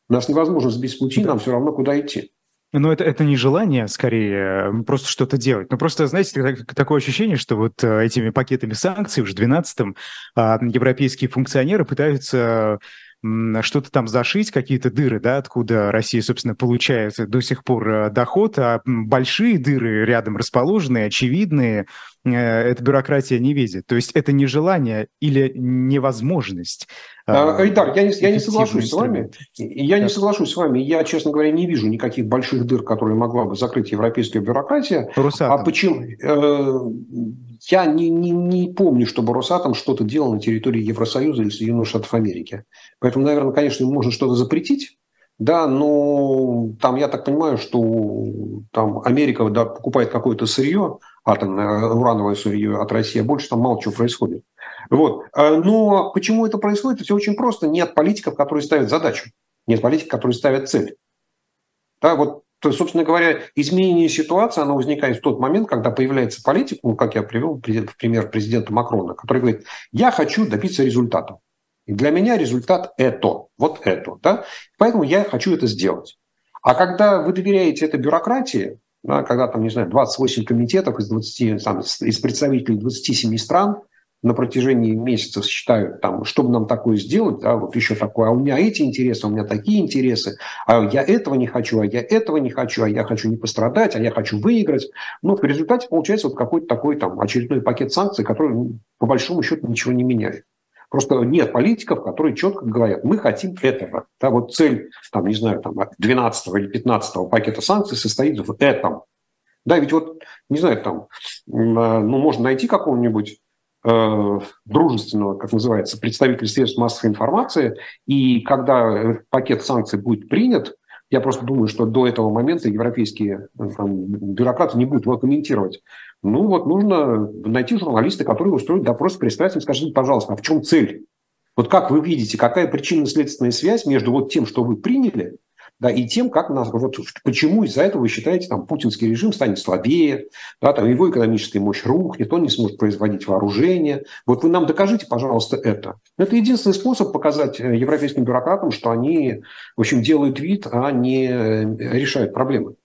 Speaker 3: Нас невозможно сбить с пути, да. нам все равно куда идти.
Speaker 2: Но это, это не желание, скорее, просто что-то делать. Ну, просто, знаете, такое ощущение, что вот э, этими пакетами санкций, уже 12-м, а, европейские функционеры пытаются что-то там зашить, какие-то дыры, да, откуда Россия, собственно, получает до сих пор э, доход, а большие дыры рядом расположенные, очевидные, э, эта бюрократия не видит. То есть это не желание или невозможность.
Speaker 3: А, Айдар, я не, я не соглашусь с вами. Я не соглашусь с вами. Я, честно говоря, не вижу никаких больших дыр, которые могла бы закрыть европейская бюрократия.
Speaker 2: Росатом.
Speaker 3: А почему? Я не, не, не помню, чтобы Росатом что-то делал на территории Евросоюза или Соединенных Штатов Америки. Поэтому, наверное, конечно, можно что-то запретить, да, но там, я так понимаю, что там Америка да, покупает какое-то сырье, атомное, урановое сырье от России, а больше там мало чего происходит. Вот. А, но почему это происходит? Все очень просто. Нет политиков, которые ставят задачу. Нет политиков, которые ставят цель. Да, вот то есть, собственно говоря, изменение ситуации, оно возникает в тот момент, когда появляется политик, ну, как я привел в пример президента Макрона, который говорит, я хочу добиться результата. И для меня результат это, вот это. Да? Поэтому я хочу это сделать. А когда вы доверяете этой бюрократии, да, когда там, не знаю, 28 комитетов из, 20, там, из представителей 27 стран – на протяжении месяцев считают, там, чтобы нам такое сделать, да, вот еще такое, а у меня эти интересы, у меня такие интересы, а я этого не хочу, а я этого не хочу, а я хочу не пострадать, а я хочу выиграть. Но в результате получается вот какой-то такой там очередной пакет санкций, который ну, по большому счету ничего не меняет. Просто нет политиков, которые четко говорят, мы хотим этого. Да, вот цель, там, не знаю, там, 12 или 15 пакета санкций состоит в этом. Да, ведь вот, не знаю, там, ну, можно найти какого-нибудь дружественного, как называется, представителя средств массовой информации. И когда пакет санкций будет принят, я просто думаю, что до этого момента европейские э, там, бюрократы не будут его комментировать. Ну вот нужно найти журналиста, который устроит допрос с представителем, скажите, пожалуйста, а в чем цель? Вот как вы видите, какая причинно-следственная связь между вот тем, что вы приняли, да, и тем, как нас, вот почему из-за этого вы считаете, там, путинский режим станет слабее, да, там, его экономическая мощь рухнет, он не сможет производить вооружение. Вот вы нам докажите, пожалуйста, это. Это единственный способ показать э, европейским бюрократам, что они, в общем, делают вид, а не э, решают проблемы.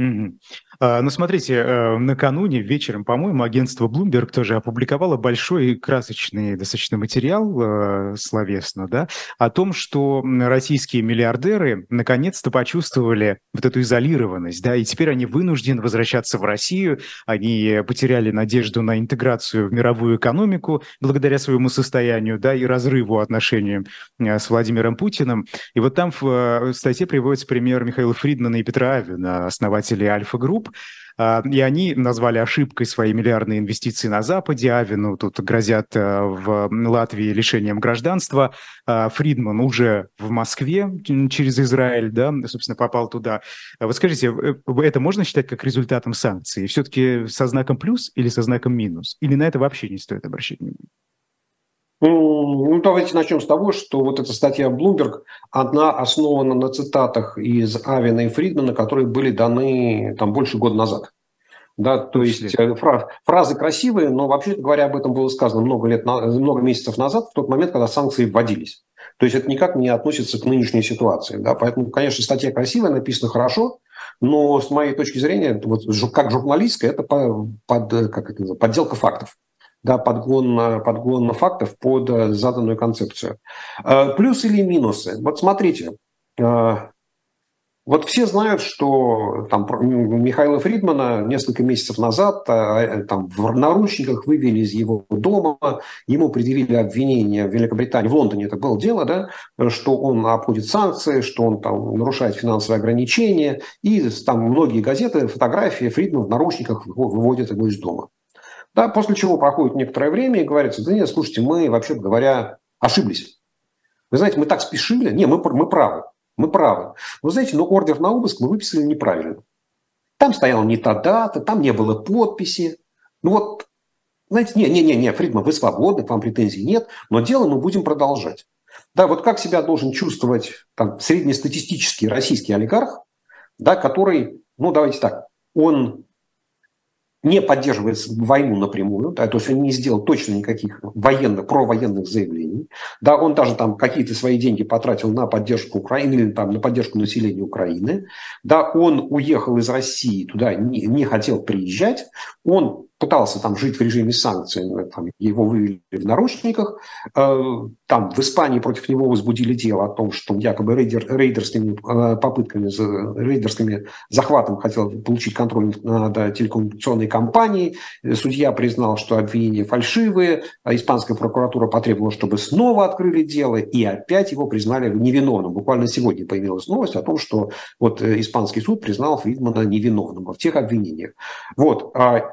Speaker 2: Mm-hmm. Ну, смотрите, э, накануне вечером, по-моему, агентство Bloomberg тоже опубликовало большой красочный достаточно материал э, словесно, да, о том, что российские миллиардеры наконец-то почувствовали вот эту изолированность, да, и теперь они вынуждены возвращаться в Россию, они потеряли надежду на интеграцию в мировую экономику благодаря своему состоянию, да, и разрыву отношений э, с Владимиром Путиным. И вот там в статье приводится пример Михаила Фридмана и Петра Авина, основателей Альфа-групп, А, и они назвали ошибкой свои миллиардные инвестиции на Западе. Авину тут грозят э, в Латвии лишением гражданства. А, Фридман уже в Москве через Израиль, да, собственно, попал туда. Вы скажите, э, это можно считать как результатом санкций? Все-таки со знаком плюс или со знаком минус? Или на это вообще не стоит обращать внимание?
Speaker 3: Ну, давайте начнем с того, что вот эта статья Bloomberg, она основана на цитатах из Авина и Фридмана, которые были даны там больше года назад. Да, то есть э, фраз, фразы красивые, но вообще говоря, об этом было сказано много лет, много месяцев назад, в тот момент, когда санкции вводились. То есть это никак не относится к нынешней ситуации. Да? Поэтому, конечно, статья красивая, написана хорошо, но с моей точки зрения, вот, как журналистская, это под, как это, подделка фактов да, подгон, подгон фактов под э, заданную концепцию. Э, плюсы или минусы? Вот смотрите, э, вот все знают, что там Михаила Фридмана несколько месяцев назад там, в наручниках вывели из его дома, ему предъявили обвинение в Великобритании, в Лондоне это было дело, да, что он обходит санкции, что он там нарушает финансовые ограничения, и там многие газеты, фотографии Фридмана в наручниках выводят его из дома. Да, после чего проходит некоторое время и говорится, да нет, слушайте, мы, вообще говоря, ошиблись. Вы знаете, мы так спешили. Не, мы, мы правы. Мы правы. Вы знаете, но ордер на обыск мы выписали неправильно. Там стояла не та дата, там не было подписи. Ну вот, знаете, не, не, не, не, Фридман, вы свободны, к вам претензий нет, но дело мы будем продолжать. Да, вот как себя должен чувствовать там, среднестатистический российский олигарх, да, который, ну давайте так, он не поддерживает войну напрямую, да, то есть он не сделал точно никаких военных, провоенных заявлений. Да, он даже там какие-то свои деньги потратил на поддержку Украины или там, на поддержку населения Украины. Да, он уехал из России туда, не, не хотел приезжать. Он пытался там жить в режиме санкций, там, его вывели в наручниках. Э, там в Испании против него возбудили дело о том, что он якобы рейдер, рейдерскими э, попытками, рейдерскими захватом хотел получить контроль над телекоммуникационной компанией. Судья признал, что обвинения фальшивые. А испанская прокуратура потребовала, чтобы снова открыли дело, и опять его признали невиновным. Буквально сегодня появилась новость о том, что вот э, испанский суд признал Фридмана невиновным в тех обвинениях. Вот. А,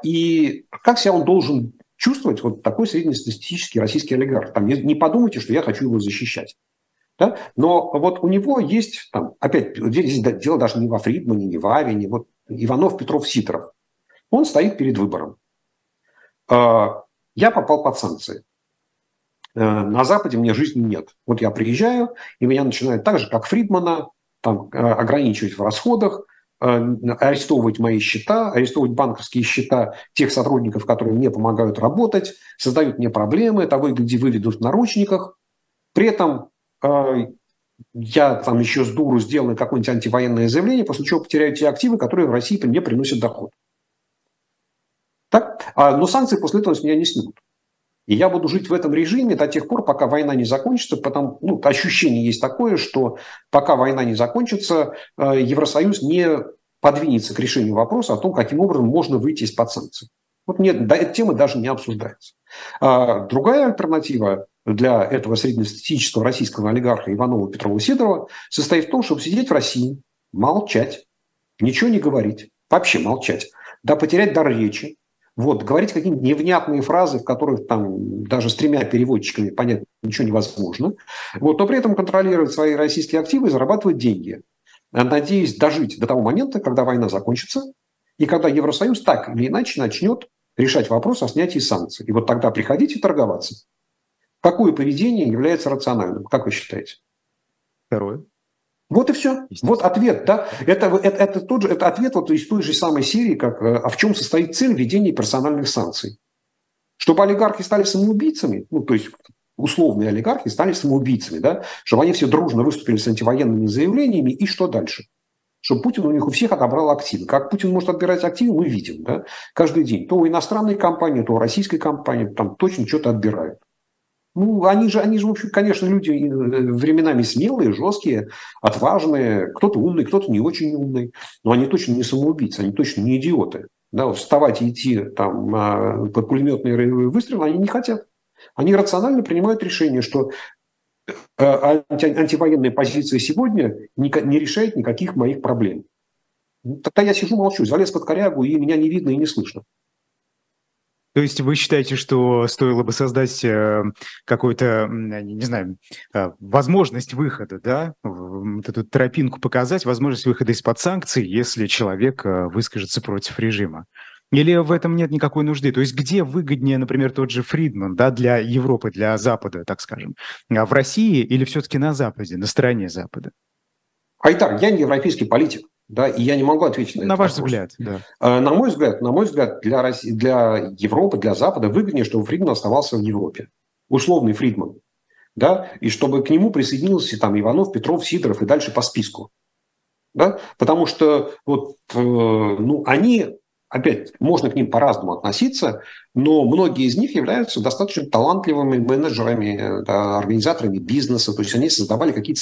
Speaker 3: и как себя он должен чувствовать вот такой среднестатистический российский олигарх? Там, не, не подумайте, что я хочу его защищать. Да? Но вот у него есть, там, опять, здесь дело даже не во Фридмане, не в Авине, вот Иванов, Петров, Сидоров. Он стоит перед выбором. А, я попал под санкции. А, на Западе мне жизни нет. Вот я приезжаю, и меня начинают так же, как Фридмана, там, а, ограничивать в расходах, Э, арестовывать мои счета, арестовывать банковские счета тех сотрудников, которые мне помогают работать, создают мне проблемы, того и гляди выведут в наручниках. При этом э, я там еще с дуру сделаю какое-нибудь антивоенное заявление, после чего потеряю те активы, которые в России мне приносят доход. Так? А, но санкции после этого с меня не снимут. И я буду жить в этом режиме до тех пор, пока война не закончится, потому ну, ощущение есть такое, что пока война не закончится, э, Евросоюз не подвинется к решению вопроса о том, каким образом можно выйти из-под санкций. Вот нет, эта тема даже не обсуждается. А другая альтернатива для этого среднестатистического российского олигарха Иванова Петрова Сидорова состоит в том, чтобы сидеть в России, молчать, ничего не говорить, вообще молчать, да потерять дар речи, вот, говорить какие-нибудь невнятные фразы, в которых там даже с тремя переводчиками понять ничего невозможно. Вот, но при этом контролировать свои российские активы и зарабатывать деньги. Надеюсь дожить до того момента, когда война закончится, и когда Евросоюз так или иначе начнет решать вопрос о снятии санкций. И вот тогда приходите торговаться. Какое поведение является рациональным? Как вы считаете?
Speaker 2: Второе.
Speaker 3: Вот и все. Вот ответ, да. Это, это, это, тот же, это ответ вот из той же самой серии, как э, а в чем состоит цель введения персональных санкций. Чтобы олигархи стали самоубийцами, ну, то есть условные олигархи стали самоубийцами, да, чтобы они все дружно выступили с антивоенными заявлениями, и что дальше? Чтобы Путин у них у всех отобрал активы. Как Путин может отбирать активы, мы видим, да, каждый день. То у иностранной компании, то у российской компании, там точно что-то отбирают. Ну, они же, они же, в общем, конечно, люди э, временами смелые, жесткие, отважные. Кто-то умный, кто-то не очень умный. Но они точно не самоубийцы, они точно не идиоты. Да, вставать и идти там а, под пулеметные выстрелы они не хотят. Они рационально принимают решение, что э, анти, антивоенная позиция сегодня не, не решает никаких моих проблем. Тогда я сижу, молчу, залез под корягу, и меня не видно и не слышно.
Speaker 2: То есть вы считаете, что стоило бы создать э, какую-то, не знаю, э, возможность выхода, да, вот эту тропинку показать, возможность выхода из-под санкций, если человек э, выскажется против режима? Или в этом нет никакой нужды? То есть где выгоднее, например, тот же Фридман да, для Европы, для Запада, так скажем? А в России или все-таки на Западе, на стороне Запада?
Speaker 3: Айтар, я не европейский политик да, и я не могу ответить на,
Speaker 2: на
Speaker 3: этот
Speaker 2: ваш
Speaker 3: вопрос.
Speaker 2: взгляд, да.
Speaker 3: А, на мой взгляд, на мой взгляд, для, России, для Европы, для Запада выгоднее, чтобы Фридман оставался в Европе. Условный Фридман. Да, и чтобы к нему присоединился там Иванов, Петров, Сидоров и дальше по списку. Да? Потому что вот, э, ну, они, опять, можно к ним по-разному относиться, но многие из них являются достаточно талантливыми менеджерами, да, организаторами бизнеса, то есть они создавали какие-то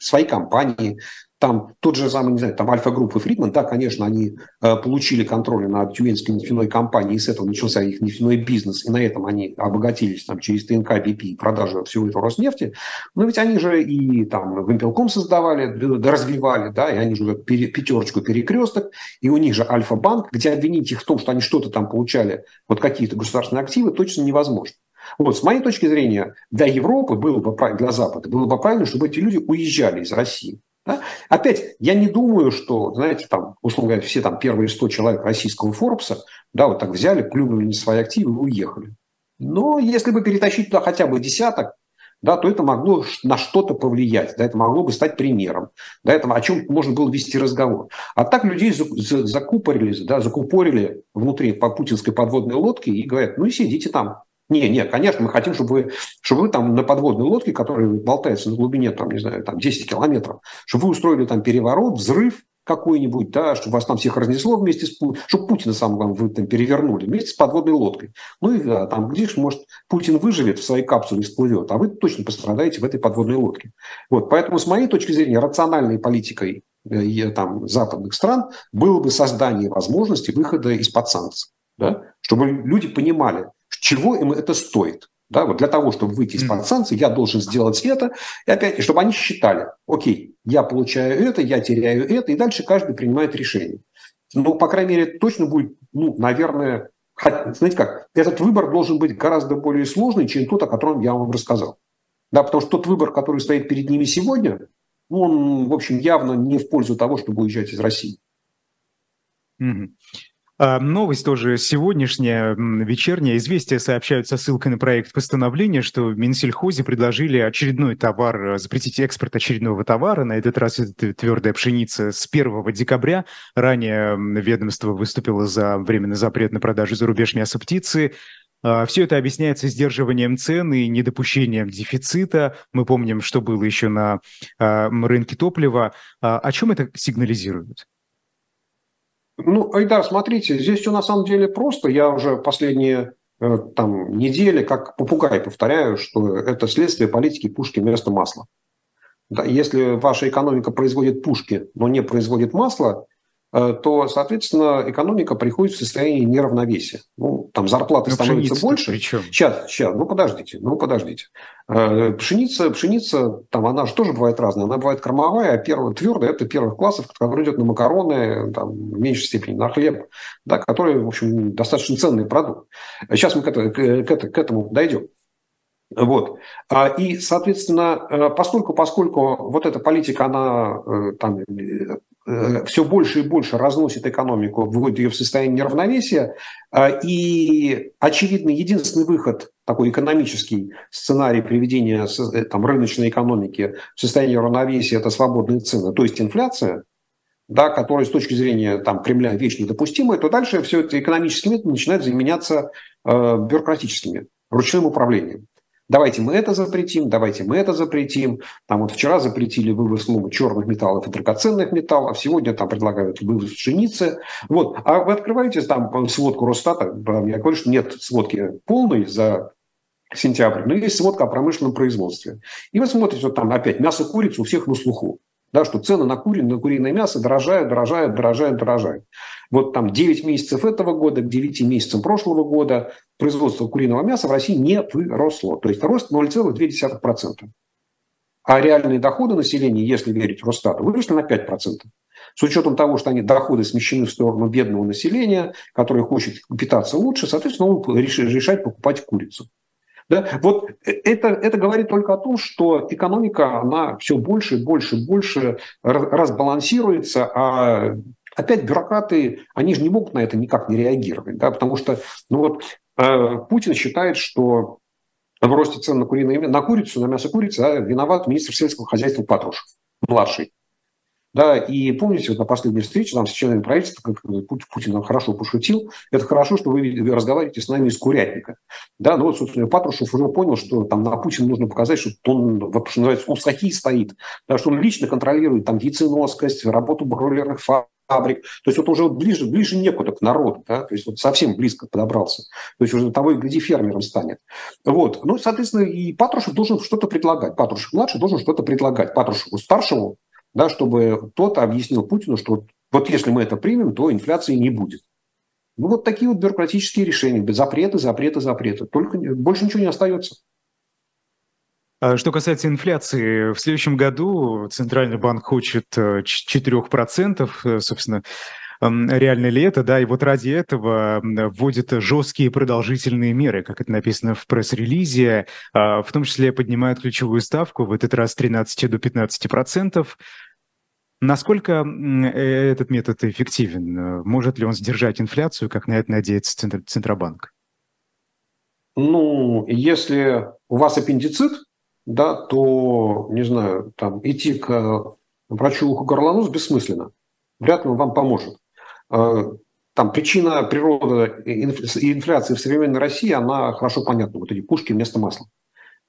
Speaker 3: свои компании, там тот же самый, не знаю, там Альфа-групп и Фридман, да, конечно, они э, получили контроль над Тюменской нефтяной компанией, и с этого начался их нефтяной бизнес, и на этом они обогатились там через ТНК, БП и продажу всего этого Роснефти. Но ведь они же и там Вимпелком создавали, развивали, да, и они же пятерочку перекресток, и у них же Альфа-банк, где обвинить их в том, что они что-то там получали, вот какие-то государственные активы, точно невозможно. Вот, с моей точки зрения, для Европы было бы для Запада было бы правильно, чтобы эти люди уезжали из России. Да? Опять, я не думаю, что, знаете, там, условно говоря, все там первые 100 человек российского Форбса, да, вот так взяли, плюнули на свои активы и уехали. Но если бы перетащить туда хотя бы десяток, да, то это могло на что-то повлиять, да, это могло бы стать примером, да, это, о чем можно было вести разговор. А так людей закупорили, да, закупорили внутри по путинской подводной лодке и говорят, ну и сидите там, не, не, конечно, мы хотим, чтобы вы, чтобы вы там на подводной лодке, которая болтается на глубине, там, не знаю, там 10 километров, чтобы вы устроили там переворот, взрыв какой-нибудь, да, чтобы вас там всех разнесло вместе с Путиным, чтобы Путина сам вам вы там перевернули вместе с подводной лодкой. Ну и да, там, где же, может, Путин выживет в своей капсуле и всплывет, а вы точно пострадаете в этой подводной лодке. Вот, поэтому с моей точки зрения рациональной политикой э, там, западных стран было бы создание возможности выхода из-под санкций. Да? Чтобы люди понимали, чего им это стоит. Да, вот для того, чтобы выйти из-под санкций, я должен сделать это. И опять, чтобы они считали, окей, я получаю это, я теряю это, и дальше каждый принимает решение. Ну, по крайней мере, точно будет, ну, наверное, знаете как, этот выбор должен быть гораздо более сложный, чем тот, о котором я вам рассказал. Да, потому что тот выбор, который стоит перед ними сегодня, он, в общем, явно не в пользу того, чтобы уезжать из России.
Speaker 2: Mm-hmm. А, новость тоже сегодняшняя, вечерняя. Известия сообщают со ссылкой на проект постановления, что в Минсельхозе предложили очередной товар, запретить экспорт очередного товара. На этот раз это твердая пшеница с 1 декабря. Ранее ведомство выступило за временный запрет на продажу за рубеж мяса птицы. А, Все это объясняется сдерживанием цен и недопущением дефицита. Мы помним, что было еще на а, рынке топлива. О чем это сигнализирует?
Speaker 3: Ну, Айдар, смотрите, здесь все на самом деле просто. Я уже последние э, там, недели, как попугай повторяю, что это следствие политики пушки вместо масла. Да, если ваша экономика производит пушки, но не производит масло, Э, то, соответственно, экономика приходит в состояние неравновесия. Ну, там зарплаты ну, становятся больше.
Speaker 2: Причем?
Speaker 3: Сейчас, сейчас, ну подождите, ну подождите. Э, пшеница, пшеница, там она же тоже бывает разная. Она бывает кормовая, а первая твердая – это первых классов, которая идет на макароны, там, в меньшей степени на хлеб, да, который, в общем, достаточно ценный продукт. Сейчас мы к, это, к, к этому дойдем. Вот. А, и, соответственно, э, поскольку, поскольку вот эта политика, она там, Э, все больше и больше разносит экономику, вводит ее в состояние неравновесия. Э, и, очевидно, единственный выход, такой экономический сценарий приведения э, там, рыночной экономики в состояние равновесия – это свободные цены, то есть инфляция, да, которая с точки зрения там, Кремля вещь недопустимая, то дальше все это экономические методы начинают заменяться э, бюрократическими, ручным управлением. Давайте мы это запретим, давайте мы это запретим. Там вот вчера запретили вывоз ну, черных металлов и драгоценных металлов, сегодня там предлагают вывоз пшеницы. Вот. А вы открываете там сводку Росстата, я говорю, что нет сводки полной за сентябрь, но есть сводка о промышленном производстве. И вы смотрите, вот там опять мясо курицы у всех на слуху да, что цены на, куриное, на куриное мясо дорожают, дорожают, дорожают, дорожают. Вот там 9 месяцев этого года к 9 месяцам прошлого года производство куриного мяса в России не выросло. То есть рост 0,2%. А реальные доходы населения, если верить Росстату, выросли на 5%. С учетом того, что они доходы смещены в сторону бедного населения, которое хочет питаться лучше, соответственно, он решает покупать курицу. Да? Вот э, это, это говорит только о том, что экономика, она все больше и больше и больше разбалансируется, а опять бюрократы, они же не могут на это никак не реагировать, да, потому что ну вот, э, Путин считает, что в росте цен на, куриное, на курицу, на мясо курицы а, виноват министр сельского хозяйства Патрушев, младший. Да, и помните, вот на последней встрече там с членами правительства, как Путин нам хорошо пошутил, это хорошо, что вы разговариваете с нами из курятника. Да, ну вот, собственно, Патрушев уже понял, что там на Путина нужно показать, что он, вот, что называется, у сахи стоит, да, что он лично контролирует там яйценоскость, работу бройлерных фабрик. То есть вот уже ближе, ближе некуда к народу, да? то есть вот совсем близко подобрался. То есть уже того и гляди фермером станет. Вот. Ну, соответственно, и Патрушев должен что-то предлагать. Патрушев младший должен что-то предлагать. Патрушеву старшему да, чтобы тот объяснил Путину, что вот если мы это примем, то инфляции не будет. Ну, вот такие вот бюрократические решения. Запреты, запреты, запреты. Только больше ничего не остается.
Speaker 2: А что касается инфляции, в следующем году Центральный банк хочет 4%, э, э, собственно, реально ли это, да, и вот ради этого вводит жесткие продолжительные меры, как это написано в пресс-релизе, а, в том числе поднимает ключевую ставку, в этот раз с 13 до 15 процентов. Насколько э, этот метод эффективен? Может ли он сдержать инфляцию, как на это надеется Центробанк?
Speaker 3: Ну, если у вас аппендицит, да, то, не знаю, там, идти к врачу ухо-горлонос бессмысленно. Вряд ли он вам поможет. А, там причина природы инфляции в современной России, она хорошо понятна. Вот эти пушки вместо масла.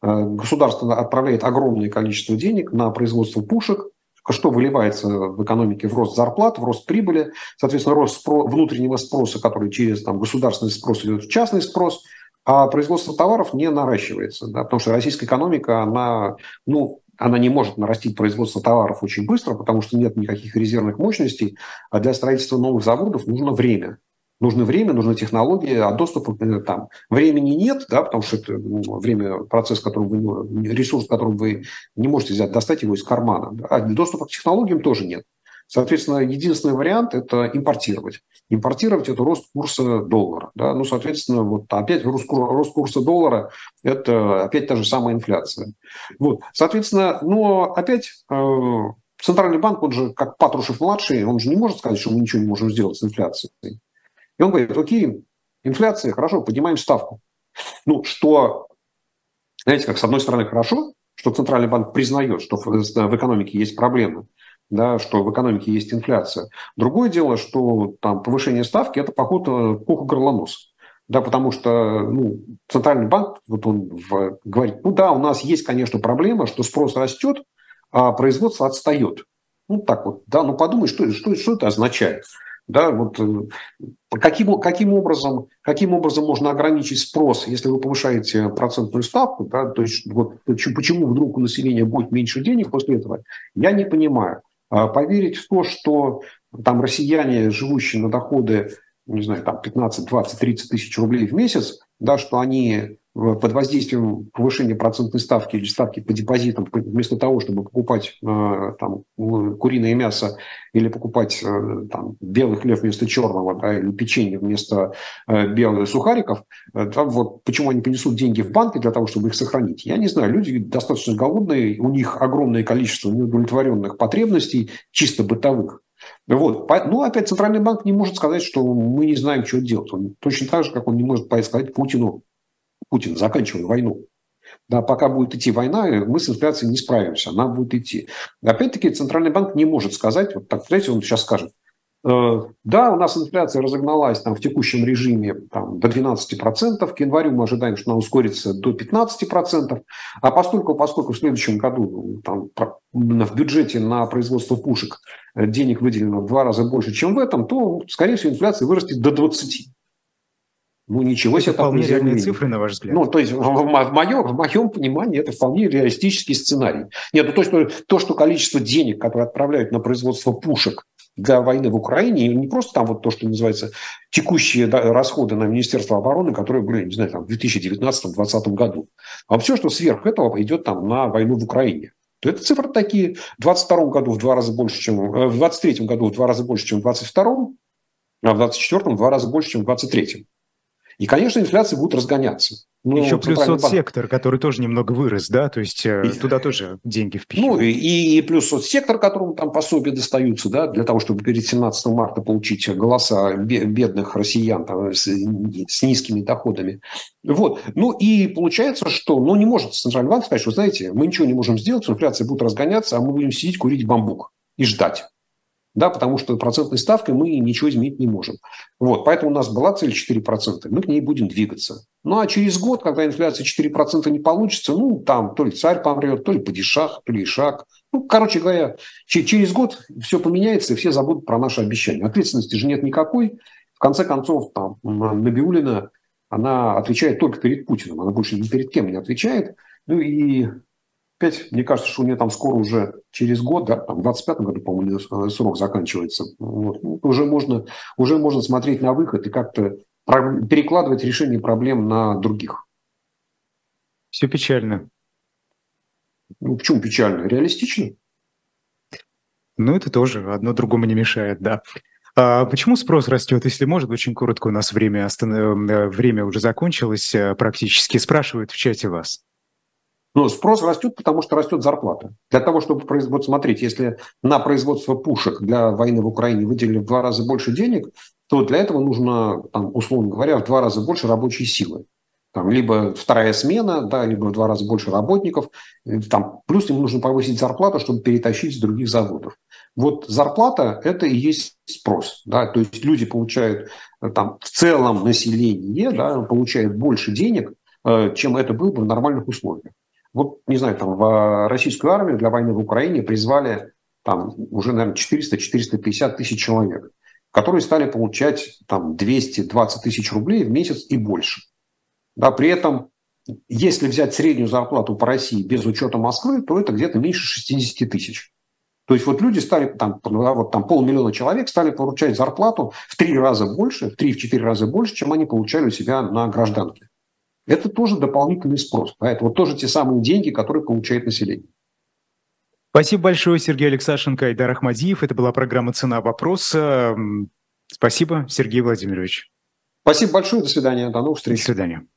Speaker 3: А, государство отправляет огромное количество денег на производство пушек, что выливается в экономике в рост зарплат, в рост прибыли, соответственно, рост спро- внутреннего спроса, который через там, государственный спрос идет в частный спрос, а производство товаров не наращивается, да, потому что российская экономика, она, ну, она не может нарастить производство товаров очень быстро, потому что нет никаких резервных мощностей, а для строительства новых заводов нужно время. Нужно время, нужны технологии, а доступа э, там времени нет, да, потому что это ну, время, процесс, которым вы, ресурс, которым вы не можете взять, достать его из кармана. А доступа к технологиям тоже нет. Соответственно, единственный вариант – это импортировать. Импортировать – это рост курса доллара. Да? Ну, соответственно, вот опять рост, курса доллара – это опять та же самая инфляция. Вот. Соответственно, но опять э, Центральный банк, он же как Патрушев-младший, он же не может сказать, что мы ничего не можем сделать с инфляцией. И он говорит, окей, инфляция, хорошо, поднимаем ставку. Ну, что, знаете, как с одной стороны хорошо, что Центральный банк признает, что в экономике есть проблемы, да, что в экономике есть инфляция. Другое дело, что там повышение ставки – это поход пуха горлонос. Да, потому что ну, Центральный банк, вот он в, говорит, ну да, у нас есть, конечно, проблема, что спрос растет, а производство отстает. Ну так вот, да, ну подумай, что, что, что это означает. Да, вот э, каким, каким, образом, каким образом можно ограничить спрос, если вы повышаете процентную ставку, да, то есть вот, почему вдруг у населения будет меньше денег после этого, я не понимаю. А поверить в то, что там россияне, живущие на доходы, не знаю, там 15, 20, 30 тысяч рублей в месяц, да, что они под воздействием повышения процентной ставки или ставки по депозитам, вместо того, чтобы покупать э, там, куриное мясо или покупать э, там, белый хлеб вместо черного, да, или печенье вместо э, белых сухариков, да, вот почему они принесут деньги в банки для того, чтобы их сохранить, я не знаю. Люди достаточно голодные, у них огромное количество неудовлетворенных потребностей, чисто бытовых. Вот. Ну, опять Центральный банк не может сказать, что мы не знаем, что делать. Он точно так же, как он не может сказать Путину, Путин, заканчивай войну. Да, пока будет идти война, мы с инфляцией не справимся, она будет идти. Опять-таки, Центральный банк не может сказать, вот так, знаете, он сейчас скажет, э, да, у нас инфляция разогналась там, в текущем режиме там, до 12%, к январю мы ожидаем, что она ускорится до 15%, а поскольку, поскольку в следующем году там, в бюджете на производство пушек денег выделено в два раза больше, чем в этом, то, скорее всего, инфляция вырастет до 20%. Ну, ничего себе.
Speaker 2: Это вполне реальные цифры, на ваш взгляд.
Speaker 3: Ну, то есть, в, в, моем, в моем понимании, это вполне реалистический сценарий. Нет, ну, то, что, то, что количество денег, которые отправляют на производство пушек для войны в Украине, не просто там вот то, что называется текущие расходы на Министерство обороны, которые были, не знаю, там, в 2019-2020 году, а все, что сверх этого идет там на войну в Украине. то это цифры такие. В 2022 году в два раза больше, чем э, в 2023 году в два раза больше, чем в 2022, а в 2024 в два раза больше, чем в 2023. И, конечно, инфляция будет разгоняться.
Speaker 2: Ну, Еще плюс соцсектор, банк... который тоже немного вырос, да, то есть э, и, туда тоже деньги впихивают.
Speaker 3: Ну, и, и плюс соцсектор, которому там пособия достаются, да, для того, чтобы перед 17 марта получить голоса бедных россиян там, с, с низкими доходами. Вот. Ну, и получается, что, ну, не может Центральный банк сказать, что, знаете, мы ничего не можем сделать, инфляция будет разгоняться, а мы будем сидеть, курить бамбук и ждать да, потому что процентной ставкой мы ничего изменить не можем. Вот, поэтому у нас была цель 4%, мы к ней будем двигаться. Ну а через год, когда инфляция 4% не получится, ну там то ли царь помрет, то ли падишах, то ли ишак. Ну, короче говоря, через год все поменяется, и все забудут про наши обещания. Ответственности же нет никакой. В конце концов, там, Набиулина, она отвечает только перед Путиным, она больше ни перед кем не отвечает. Ну и Опять, мне кажется, что у нее там скоро уже через год, да, там в 25 году, по-моему, э, срок заканчивается. Вот. Ну, уже, можно, уже можно смотреть на выход и как-то перекладывать решение проблем на других.
Speaker 2: Все печально.
Speaker 3: Ну, почему печально? Реалистично?
Speaker 2: Ну, это тоже одно другому не мешает, да. А почему спрос растет? Если может, очень коротко, у нас время, остан... Э, время уже закончилось э, практически. Спрашивают в чате вас.
Speaker 3: Но спрос растет, потому что растет зарплата. Для того, чтобы производить, смотрите, если на производство пушек для войны в Украине выделили в два раза больше денег, то для этого нужно, там, условно говоря, в два раза больше рабочей силы. Там, либо вторая смена, да, либо в два раза больше работников. Там, плюс им нужно повысить зарплату, чтобы перетащить с других заводов. Вот зарплата – это и есть спрос. Да? То есть люди получают там, в целом население да, получает больше денег, э, чем это было бы в нормальных условиях. Вот, не знаю, там в российскую армию для войны в Украине призвали там уже, наверное, 400-450 тысяч человек, которые стали получать там 220 тысяч рублей в месяц и больше. Да, при этом, если взять среднюю зарплату по России без учета Москвы, то это где-то меньше 60 тысяч. То есть вот люди стали, там, вот там полмиллиона человек стали получать зарплату в три раза больше, в три-четыре раза больше, чем они получали у себя на гражданке. Это тоже дополнительный спрос. Поэтому вот тоже те самые деньги, которые получает население.
Speaker 2: Спасибо большое, Сергей Алексашенко, Айдар Ахмадиев. Это была программа «Цена вопроса». Спасибо, Сергей Владимирович.
Speaker 3: Спасибо большое. До свидания. До новых встреч.
Speaker 2: До свидания.